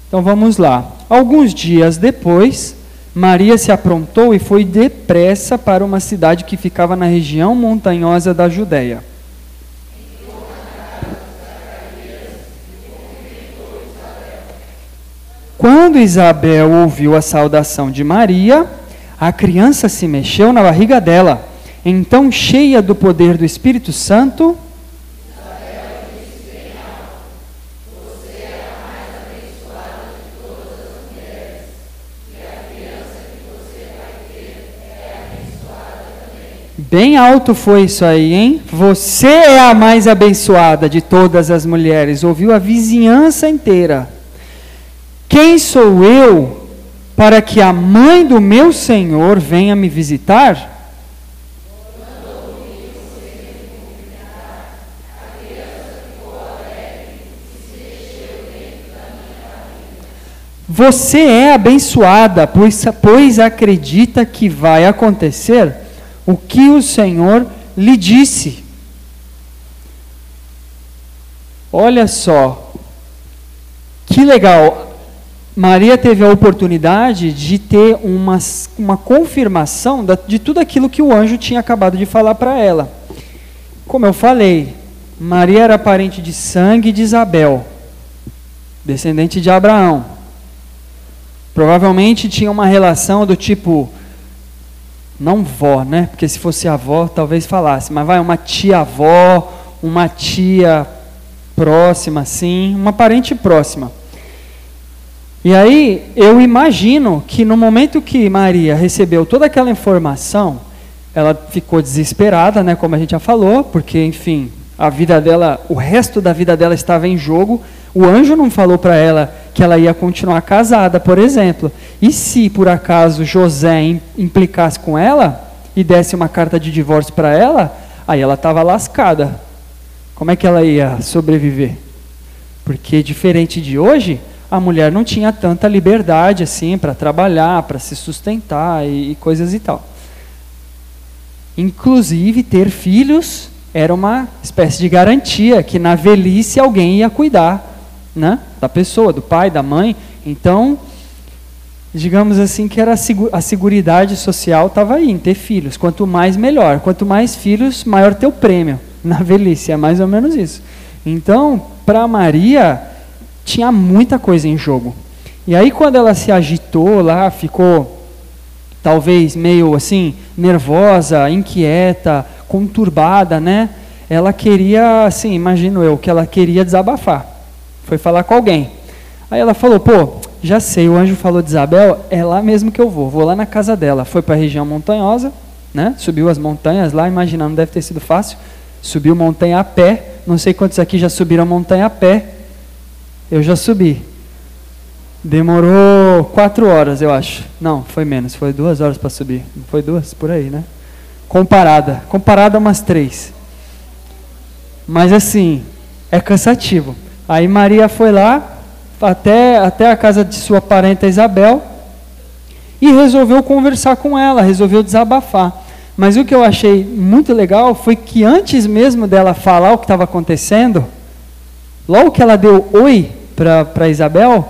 Então vamos lá. Alguns dias depois, Maria se aprontou e foi depressa para uma cidade que ficava na região montanhosa da Judéia. Quando Isabel ouviu a saudação de Maria, a criança se mexeu na barriga dela. Então, cheia do poder do Espírito Santo, Bem alto foi isso aí, hein? Você é a mais abençoada de todas as mulheres. Ouviu a vizinhança inteira. Quem sou eu para que a mãe do meu Senhor venha me visitar? Você é abençoada, pois, pois acredita que vai acontecer o que o Senhor lhe disse. Olha só, que legal. Maria teve a oportunidade de ter uma, uma confirmação de tudo aquilo que o anjo tinha acabado de falar para ela. Como eu falei, Maria era parente de sangue de Isabel, descendente de Abraão. Provavelmente tinha uma relação do tipo não vó, né? Porque se fosse avó, talvez falasse, mas vai uma tia-avó, uma tia próxima, assim, uma parente próxima. E aí eu imagino que no momento que Maria recebeu toda aquela informação, ela ficou desesperada, né, como a gente já falou, porque enfim, a vida dela, o resto da vida dela estava em jogo. O anjo não falou para ela que ela ia continuar casada, por exemplo. E se por acaso José implicasse com ela e desse uma carta de divórcio para ela, aí ela estava lascada. Como é que ela ia sobreviver? Porque diferente de hoje, a mulher não tinha tanta liberdade assim para trabalhar, para se sustentar e, e coisas e tal. Inclusive ter filhos era uma espécie de garantia que na velhice alguém ia cuidar né, da pessoa, do pai, da mãe. Então, digamos assim, que era a, seguridade social estava aí, em ter filhos. Quanto mais, melhor. Quanto mais filhos, maior teu prêmio (laughs) na velhice. É mais ou menos isso. Então, para Maria, tinha muita coisa em jogo. E aí, quando ela se agitou lá, ficou talvez meio assim, nervosa, inquieta, conturbada, né? Ela queria, assim, imagino eu, que ela queria desabafar. Foi falar com alguém. Aí ela falou: pô, já sei, o anjo falou de Isabel, é lá mesmo que eu vou. Vou lá na casa dela. Foi para a região montanhosa, né? Subiu as montanhas lá, imaginando, deve ter sido fácil. Subiu montanha a pé. Não sei quantos aqui já subiram montanha a pé. Eu já subi. Demorou quatro horas, eu acho. Não, foi menos. Foi duas horas para subir. Não foi duas? Por aí, né? comparada. Comparada umas três. Mas assim, é cansativo. Aí Maria foi lá, até, até a casa de sua parenta Isabel, e resolveu conversar com ela, resolveu desabafar. Mas o que eu achei muito legal foi que antes mesmo dela falar o que estava acontecendo, logo que ela deu oi para Isabel,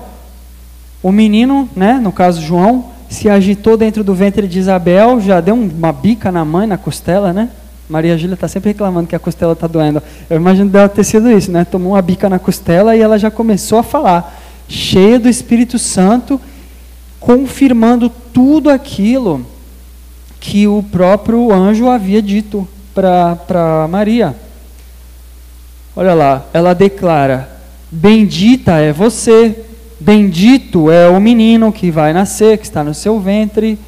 o menino, né, no caso João, se agitou dentro do ventre de Isabel, já deu uma bica na mãe, na costela, né? Maria Júlia está sempre reclamando que a costela está doendo. Eu imagino dela ter sido isso, né? Tomou uma bica na costela e ela já começou a falar, cheia do Espírito Santo, confirmando tudo aquilo que o próprio anjo havia dito para Maria. Olha lá, ela declara: Bendita é você Bendito é o menino que vai nascer, que está no seu ventre.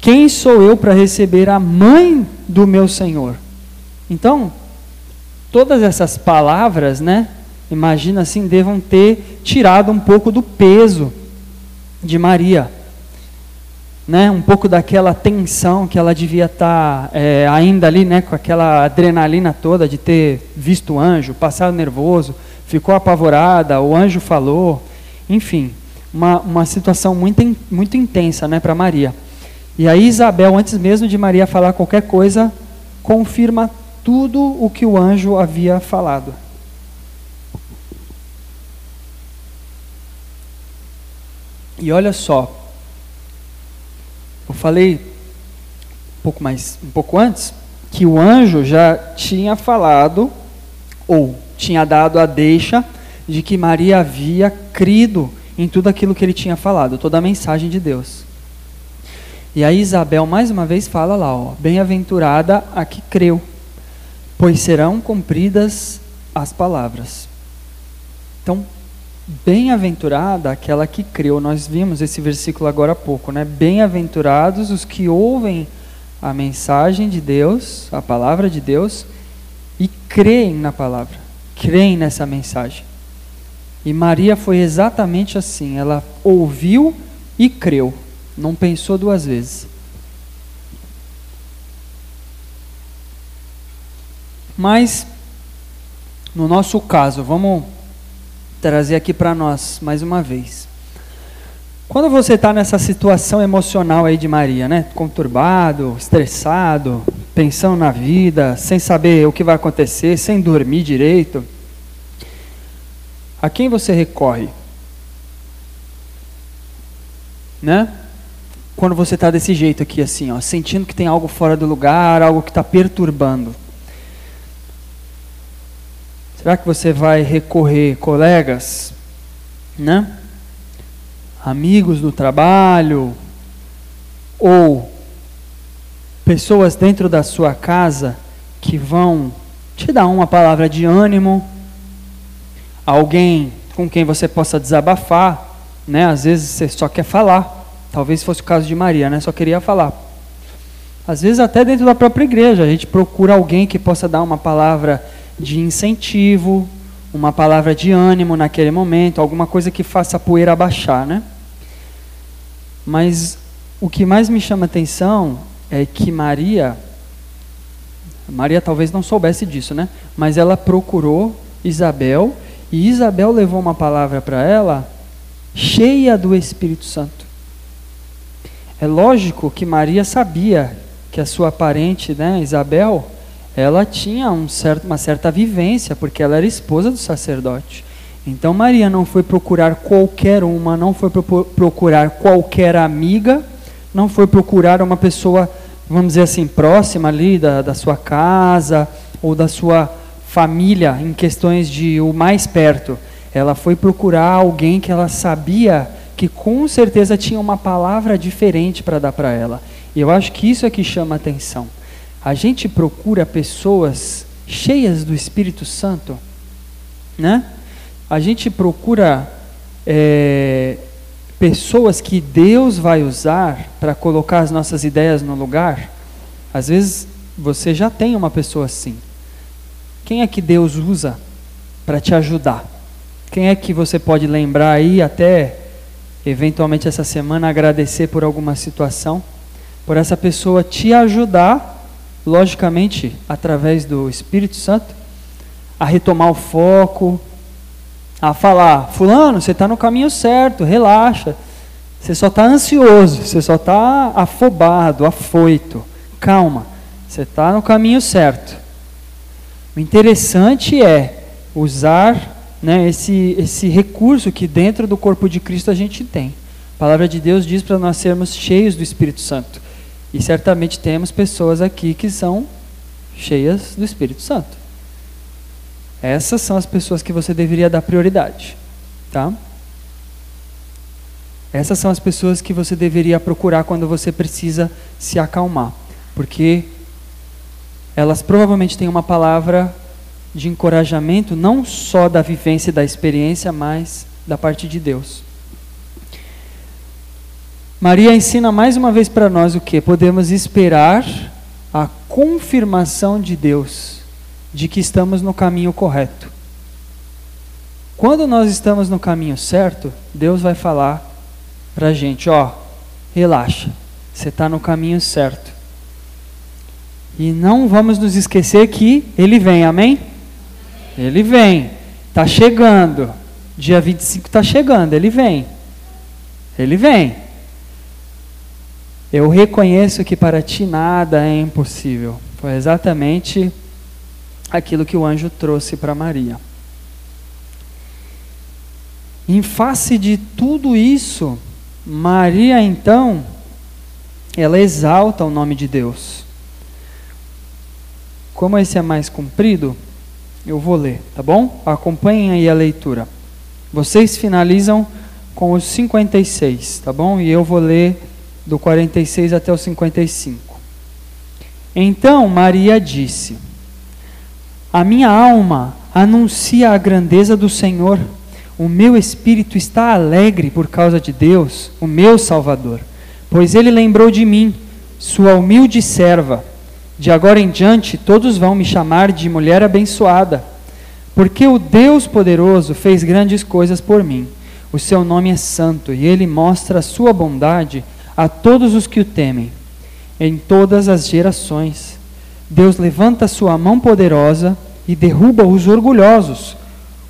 Quem sou eu para receber a mãe do meu Senhor? Então, todas essas palavras, né? Imagina assim, devam ter tirado um pouco do peso de Maria. Né, um pouco daquela tensão que ela devia estar tá, é, ainda ali, né, com aquela adrenalina toda de ter visto o anjo, passado nervoso, ficou apavorada, o anjo falou, enfim, uma, uma situação muito, muito intensa né, para Maria. E aí Isabel, antes mesmo de Maria falar qualquer coisa, confirma tudo o que o anjo havia falado. E olha só, eu falei um pouco mais, um pouco antes, que o anjo já tinha falado ou tinha dado a deixa de que Maria havia crido em tudo aquilo que ele tinha falado, toda a mensagem de Deus. E aí Isabel mais uma vez fala lá, bem-aventurada a que creu, pois serão cumpridas as palavras. Então, bem-aventurada aquela que creu. Nós vimos esse versículo agora há pouco, né? Bem-aventurados os que ouvem a mensagem de Deus, a palavra de Deus e creem na palavra, creem nessa mensagem. E Maria foi exatamente assim. Ela ouviu e creu. Não pensou duas vezes. Mas, no nosso caso, vamos trazer aqui para nós mais uma vez. Quando você está nessa situação emocional aí de Maria, né? Conturbado, estressado, pensando na vida, sem saber o que vai acontecer, sem dormir direito a quem você recorre? Né? Quando você está desse jeito aqui, assim, ó, sentindo que tem algo fora do lugar, algo que está perturbando. Será que você vai recorrer colegas, né? Amigos do trabalho, ou pessoas dentro da sua casa que vão te dar uma palavra de ânimo, alguém com quem você possa desabafar, né? Às vezes você só quer falar. Talvez fosse o caso de Maria, né? Só queria falar. Às vezes até dentro da própria igreja, a gente procura alguém que possa dar uma palavra de incentivo, uma palavra de ânimo naquele momento, alguma coisa que faça a poeira abaixar, né? Mas o que mais me chama atenção é que Maria, Maria talvez não soubesse disso, né? Mas ela procurou Isabel e Isabel levou uma palavra para ela cheia do Espírito Santo. É lógico que Maria sabia que a sua parente, né, Isabel, ela tinha um certo, uma certa vivência, porque ela era esposa do sacerdote. Então Maria não foi procurar qualquer uma, não foi procurar qualquer amiga, não foi procurar uma pessoa, vamos dizer assim, próxima ali da, da sua casa ou da sua família em questões de o mais perto. Ela foi procurar alguém que ela sabia que com certeza tinha uma palavra diferente para dar para ela. E eu acho que isso é que chama atenção. A gente procura pessoas cheias do Espírito Santo, né? A gente procura é, pessoas que Deus vai usar para colocar as nossas ideias no lugar. Às vezes você já tem uma pessoa assim. Quem é que Deus usa para te ajudar? Quem é que você pode lembrar aí até eventualmente essa semana agradecer por alguma situação, por essa pessoa te ajudar logicamente, através do Espírito Santo, a retomar o foco, a falar: Fulano, você está no caminho certo, relaxa. Você só está ansioso, você só está afobado, afoito. Calma, você está no caminho certo. O interessante é usar né, esse, esse recurso que dentro do corpo de Cristo a gente tem. A palavra de Deus diz para nós sermos cheios do Espírito Santo. E certamente temos pessoas aqui que são cheias do Espírito Santo. Essas são as pessoas que você deveria dar prioridade, tá? Essas são as pessoas que você deveria procurar quando você precisa se acalmar, porque elas provavelmente têm uma palavra de encorajamento não só da vivência e da experiência, mas da parte de Deus. Maria ensina mais uma vez para nós o que? Podemos esperar a confirmação de Deus de que estamos no caminho correto. Quando nós estamos no caminho certo, Deus vai falar para a gente: ó, relaxa, você está no caminho certo. E não vamos nos esquecer que Ele vem, amém? Ele vem, está chegando. Dia 25 está chegando, Ele vem. Ele vem. Eu reconheço que para ti nada é impossível. Foi exatamente aquilo que o anjo trouxe para Maria. Em face de tudo isso, Maria então, ela exalta o nome de Deus. Como esse é mais comprido, eu vou ler, tá bom? Acompanhem aí a leitura. Vocês finalizam com os 56, tá bom? E eu vou ler do 46 até o 55. Então Maria disse: A minha alma anuncia a grandeza do Senhor. O meu espírito está alegre por causa de Deus, o meu Salvador, pois ele lembrou de mim, sua humilde serva. De agora em diante, todos vão me chamar de mulher abençoada, porque o Deus poderoso fez grandes coisas por mim. O seu nome é santo e ele mostra a sua bondade a todos os que o temem, em todas as gerações. Deus levanta sua mão poderosa e derruba os orgulhosos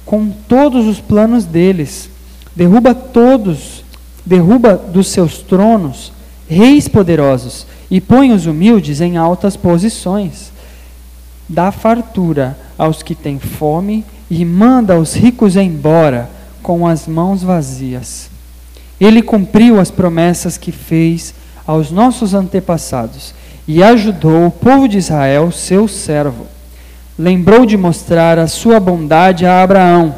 com todos os planos deles. Derruba todos, derruba dos seus tronos reis poderosos e põe os humildes em altas posições. Dá fartura aos que têm fome e manda os ricos embora com as mãos vazias. Ele cumpriu as promessas que fez aos nossos antepassados e ajudou o povo de Israel, seu servo. Lembrou de mostrar a sua bondade a Abraão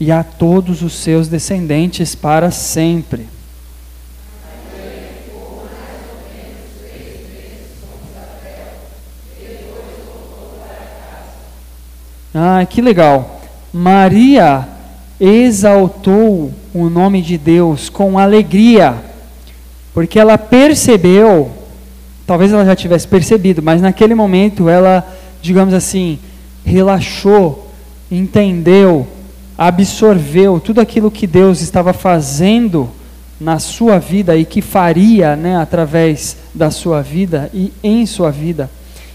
e a todos os seus descendentes para sempre. Ah, que legal. Maria exaltou o nome de Deus com alegria, porque ela percebeu, talvez ela já tivesse percebido, mas naquele momento ela, digamos assim, relaxou, entendeu, absorveu tudo aquilo que Deus estava fazendo na sua vida e que faria, né, através da sua vida e em sua vida.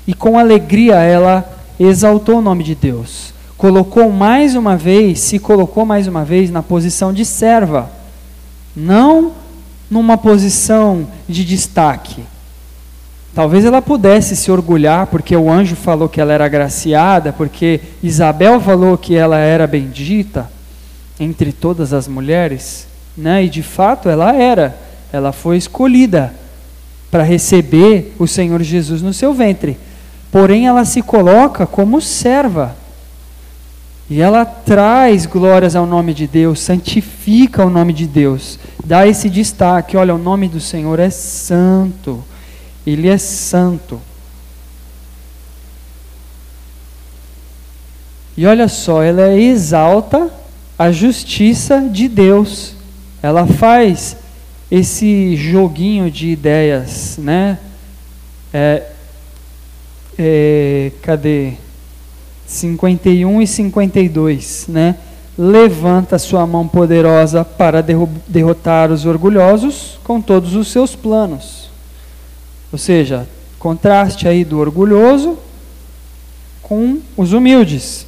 E com alegria ela exaltou o nome de Deus. Colocou mais uma vez, se colocou mais uma vez na posição de serva, não numa posição de destaque. Talvez ela pudesse se orgulhar porque o anjo falou que ela era agraciada, porque Isabel falou que ela era bendita entre todas as mulheres, né? E de fato ela era. Ela foi escolhida para receber o Senhor Jesus no seu ventre. Porém, ela se coloca como serva. E ela traz glórias ao nome de Deus, santifica o nome de Deus, dá esse destaque: olha, o nome do Senhor é santo, Ele é santo. E olha só, ela exalta a justiça de Deus, ela faz esse joguinho de ideias, né? É, é, cadê? 51 e 52, né? Levanta sua mão poderosa para derrotar os orgulhosos com todos os seus planos. Ou seja, contraste aí do orgulhoso com os humildes.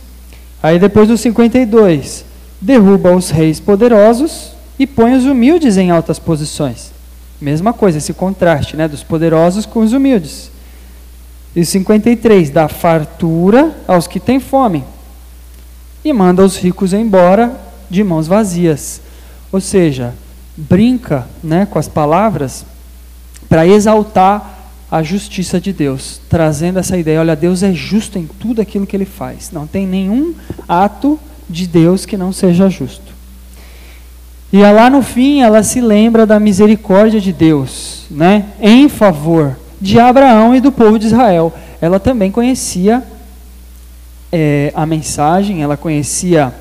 Aí depois do 52, derruba os reis poderosos e põe os humildes em altas posições. Mesma coisa, esse contraste, né, dos poderosos com os humildes. E 53, dá fartura aos que têm fome e manda os ricos embora de mãos vazias. Ou seja, brinca né, com as palavras para exaltar a justiça de Deus, trazendo essa ideia: olha, Deus é justo em tudo aquilo que ele faz. Não tem nenhum ato de Deus que não seja justo. E lá no fim ela se lembra da misericórdia de Deus, né, em favor de Abraão e do povo de Israel. Ela também conhecia é, a mensagem, ela conhecia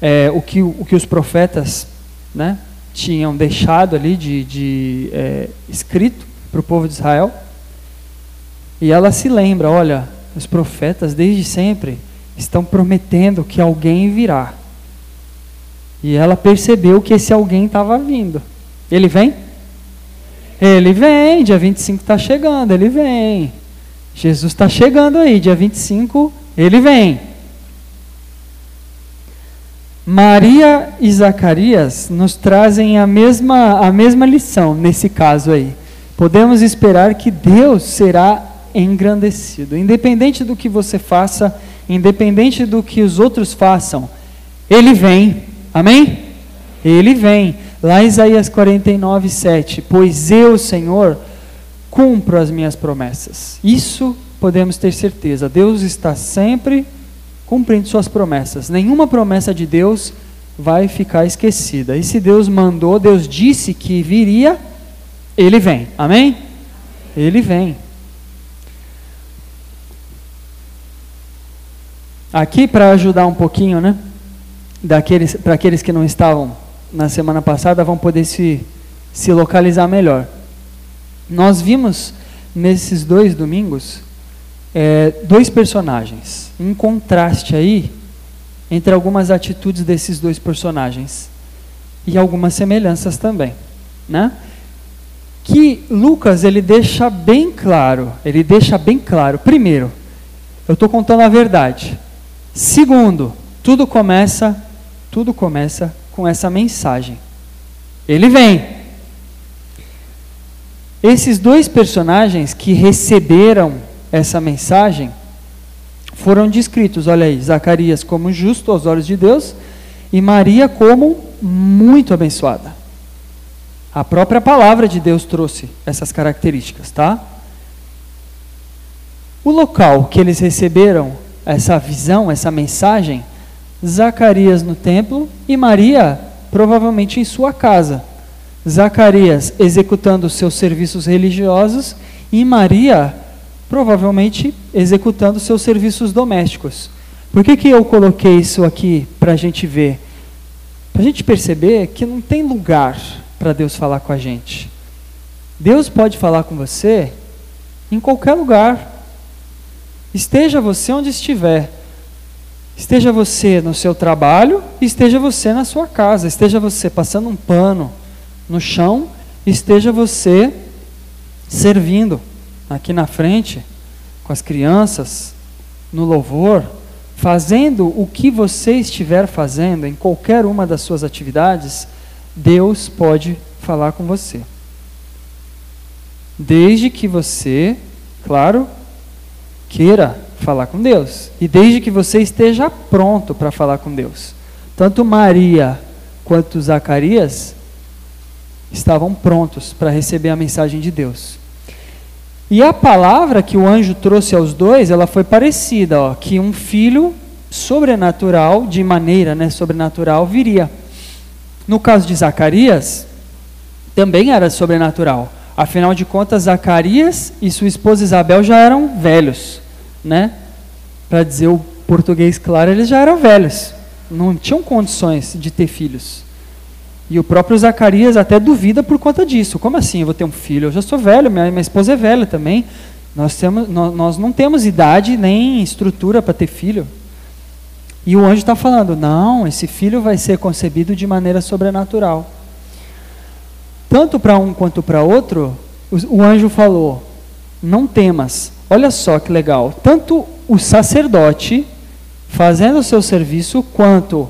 é, o, que, o que os profetas né, tinham deixado ali de, de é, escrito para o povo de Israel. E ela se lembra: olha, os profetas desde sempre estão prometendo que alguém virá. E ela percebeu que esse alguém estava vindo. Ele vem? Ele vem, dia 25 está chegando, ele vem. Jesus está chegando aí, dia 25, ele vem. Maria e Zacarias nos trazem a mesma, a mesma lição nesse caso aí. Podemos esperar que Deus será engrandecido, independente do que você faça, independente do que os outros façam, Ele vem, amém? Ele vem. Lá em Isaías 49, 7, pois eu, Senhor, cumpro as minhas promessas. Isso podemos ter certeza. Deus está sempre cumprindo suas promessas. Nenhuma promessa de Deus vai ficar esquecida. E se Deus mandou, Deus disse que viria, ele vem. Amém? Ele vem. Aqui para ajudar um pouquinho, né? Daqueles para aqueles que não estavam na semana passada vão poder se, se localizar melhor. Nós vimos nesses dois domingos é, dois personagens, um contraste aí entre algumas atitudes desses dois personagens e algumas semelhanças também, né? Que Lucas ele deixa bem claro, ele deixa bem claro. Primeiro, eu estou contando a verdade. Segundo, tudo começa, tudo começa com essa mensagem. Ele vem. Esses dois personagens que receberam essa mensagem foram descritos, olha aí, Zacarias como justo aos olhos de Deus e Maria como muito abençoada. A própria palavra de Deus trouxe essas características, tá? O local que eles receberam essa visão, essa mensagem, Zacarias no templo e Maria provavelmente em sua casa. Zacarias executando seus serviços religiosos e Maria provavelmente executando seus serviços domésticos. Por que, que eu coloquei isso aqui para a gente ver? Para a gente perceber que não tem lugar para Deus falar com a gente. Deus pode falar com você em qualquer lugar. Esteja você onde estiver. Esteja você no seu trabalho, esteja você na sua casa, esteja você passando um pano no chão, esteja você servindo aqui na frente com as crianças, no louvor, fazendo o que você estiver fazendo em qualquer uma das suas atividades, Deus pode falar com você. Desde que você, claro, queira falar com Deus. E desde que você esteja pronto para falar com Deus. Tanto Maria quanto Zacarias estavam prontos para receber a mensagem de Deus. E a palavra que o anjo trouxe aos dois, ela foi parecida, ó, que um filho sobrenatural, de maneira né, sobrenatural, viria. No caso de Zacarias, também era sobrenatural. Afinal de contas, Zacarias e sua esposa Isabel já eram velhos, né? Para dizer o português claro, eles já eram velhos, não tinham condições de ter filhos. E o próprio Zacarias até duvida por conta disso. Como assim eu vou ter um filho? Eu já sou velho, minha, minha esposa é velha também. Nós, temos, nós, nós não temos idade nem estrutura para ter filho. E o anjo está falando: não, esse filho vai ser concebido de maneira sobrenatural. Tanto para um quanto para outro, o anjo falou: Não temas. Olha só que legal. Tanto o sacerdote fazendo o seu serviço, quanto,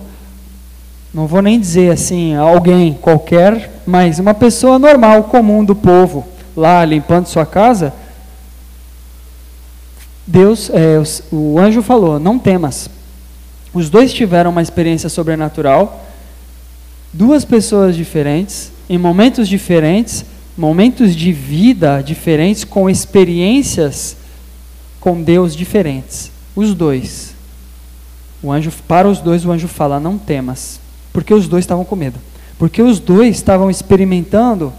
não vou nem dizer assim, alguém qualquer, mas uma pessoa normal, comum do povo, lá limpando sua casa, Deus, é, o, o anjo falou: Não temas. Os dois tiveram uma experiência sobrenatural, duas pessoas diferentes, em momentos diferentes, momentos de vida diferentes, com experiências com Deus diferentes. Os dois. O anjo, para os dois, o anjo fala: Não temas. Porque os dois estavam com medo. Porque os dois estavam experimentando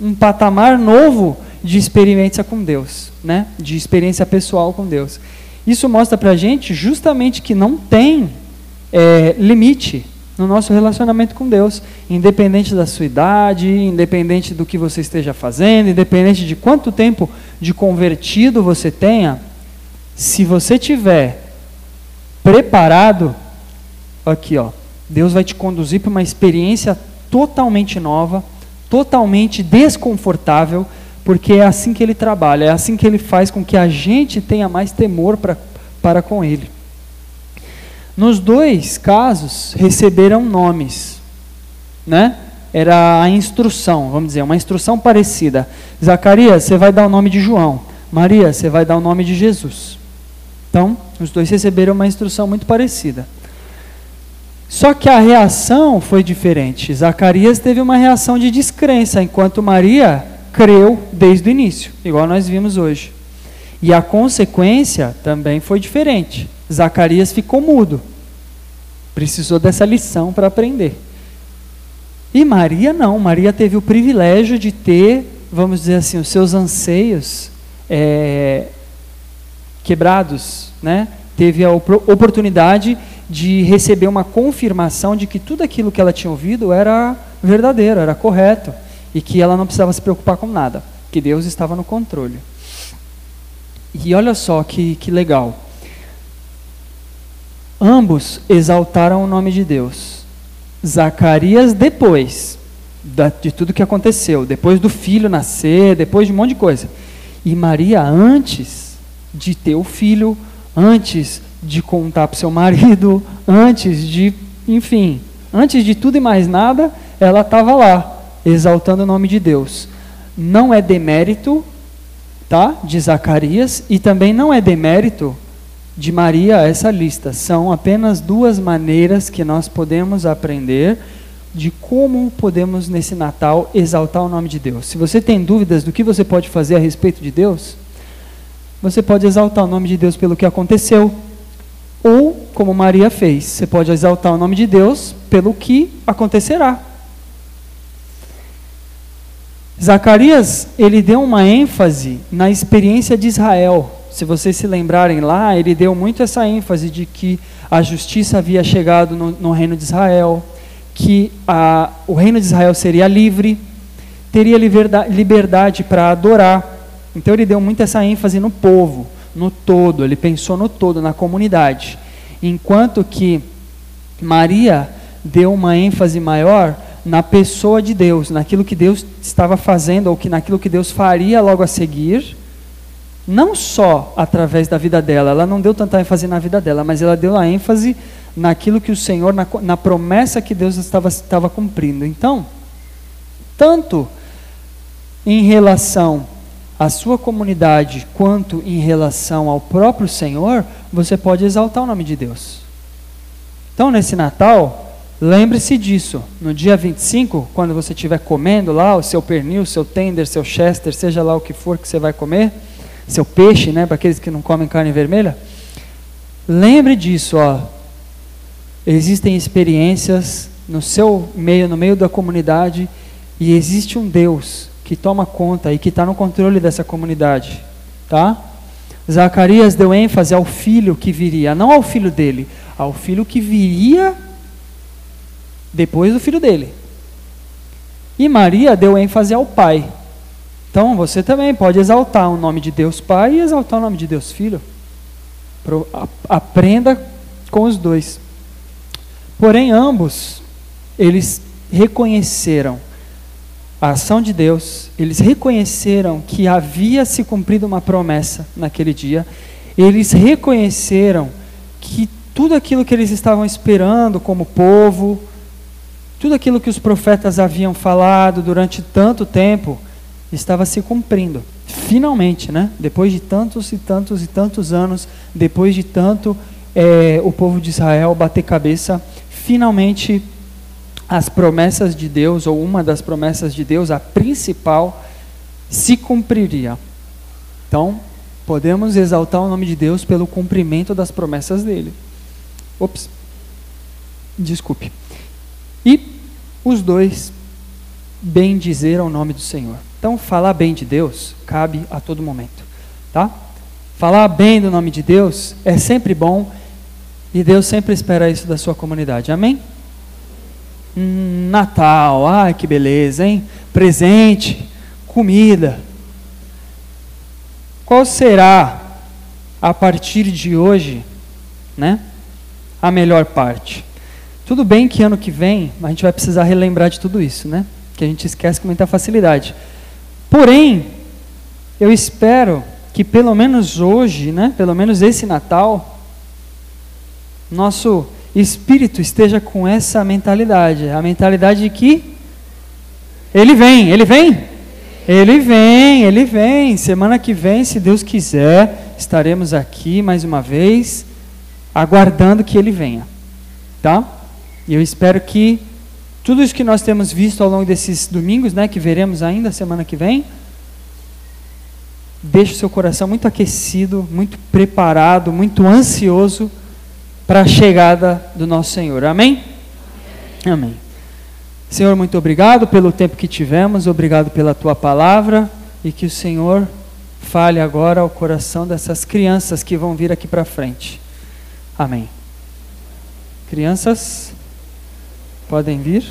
um patamar novo de experiência com Deus, né? de experiência pessoal com Deus. Isso mostra para a gente justamente que não tem é, limite no nosso relacionamento com Deus, independente da sua idade, independente do que você esteja fazendo, independente de quanto tempo de convertido você tenha, se você tiver preparado, aqui ó, Deus vai te conduzir para uma experiência totalmente nova, totalmente desconfortável, porque é assim que ele trabalha, é assim que ele faz com que a gente tenha mais temor pra, para com ele. Nos dois casos, receberam nomes, né? Era a instrução, vamos dizer, uma instrução parecida. Zacarias, você vai dar o nome de João. Maria, você vai dar o nome de Jesus. Então, os dois receberam uma instrução muito parecida. Só que a reação foi diferente. Zacarias teve uma reação de descrença, enquanto Maria creu desde o início, igual nós vimos hoje. E a consequência também foi diferente. Zacarias ficou mudo. Precisou dessa lição para aprender. E Maria não. Maria teve o privilégio de ter, vamos dizer assim, os seus anseios é, quebrados, né? Teve a oportunidade de receber uma confirmação de que tudo aquilo que ela tinha ouvido era verdadeiro, era correto e que ela não precisava se preocupar com nada, que Deus estava no controle. E olha só que, que legal. Ambos exaltaram o nome de Deus. Zacarias, depois de tudo que aconteceu, depois do filho nascer, depois de um monte de coisa. E Maria, antes de ter o filho, antes de contar para o seu marido, (laughs) antes de, enfim, antes de tudo e mais nada, ela estava lá, exaltando o nome de Deus. Não é demérito tá? de Zacarias e também não é demérito de Maria essa lista. São apenas duas maneiras que nós podemos aprender de como podemos nesse Natal exaltar o nome de Deus. Se você tem dúvidas do que você pode fazer a respeito de Deus, você pode exaltar o nome de Deus pelo que aconteceu, ou como Maria fez, você pode exaltar o nome de Deus pelo que acontecerá. Zacarias, ele deu uma ênfase na experiência de Israel, se vocês se lembrarem lá, ele deu muito essa ênfase de que a justiça havia chegado no, no reino de Israel, que a, o reino de Israel seria livre, teria liberdade para adorar. Então ele deu muito essa ênfase no povo, no todo, ele pensou no todo, na comunidade. Enquanto que Maria deu uma ênfase maior na pessoa de Deus, naquilo que Deus estava fazendo ou que naquilo que Deus faria logo a seguir não só através da vida dela, ela não deu tanta ênfase na vida dela, mas ela deu a ênfase naquilo que o Senhor, na, na promessa que Deus estava, estava cumprindo. Então, tanto em relação à sua comunidade, quanto em relação ao próprio Senhor, você pode exaltar o nome de Deus. Então, nesse Natal, lembre-se disso. No dia 25, quando você estiver comendo lá o seu pernil, seu tender, seu chester, seja lá o que for que você vai comer seu peixe, né, para aqueles que não comem carne vermelha. Lembre disso, ó. Existem experiências no seu meio, no meio da comunidade, e existe um Deus que toma conta e que está no controle dessa comunidade, tá? Zacarias deu ênfase ao filho que viria, não ao filho dele, ao filho que viria depois do filho dele. E Maria deu ênfase ao pai, então você também pode exaltar o nome de Deus Pai e exaltar o nome de Deus Filho. Aprenda com os dois. Porém, ambos, eles reconheceram a ação de Deus, eles reconheceram que havia se cumprido uma promessa naquele dia, eles reconheceram que tudo aquilo que eles estavam esperando como povo, tudo aquilo que os profetas haviam falado durante tanto tempo, estava se cumprindo. Finalmente, né? depois de tantos e tantos e tantos anos, depois de tanto é, o povo de Israel bater cabeça, finalmente as promessas de Deus, ou uma das promessas de Deus, a principal, se cumpriria. Então, podemos exaltar o nome de Deus pelo cumprimento das promessas dele. Ops, desculpe. E os dois bem dizer ao nome do Senhor. Então, falar bem de Deus cabe a todo momento, tá? Falar bem do nome de Deus é sempre bom e Deus sempre espera isso da sua comunidade. Amém? Natal, ai que beleza, hein? Presente, comida. Qual será a partir de hoje, né? A melhor parte. Tudo bem que ano que vem a gente vai precisar relembrar de tudo isso, né? Que a gente esquece com muita facilidade. Porém, eu espero que pelo menos hoje, né, pelo menos esse Natal, nosso espírito esteja com essa mentalidade, a mentalidade de que ele vem, ele vem, ele vem, ele vem. Semana que vem, se Deus quiser, estaremos aqui mais uma vez, aguardando que ele venha, tá? E eu espero que tudo isso que nós temos visto ao longo desses domingos, né, que veremos ainda semana que vem, deixe o seu coração muito aquecido, muito preparado, muito ansioso para a chegada do nosso Senhor. Amém? Amém? Senhor, muito obrigado pelo tempo que tivemos, obrigado pela tua palavra e que o Senhor fale agora ao coração dessas crianças que vão vir aqui para frente. Amém. Crianças, Podem vir.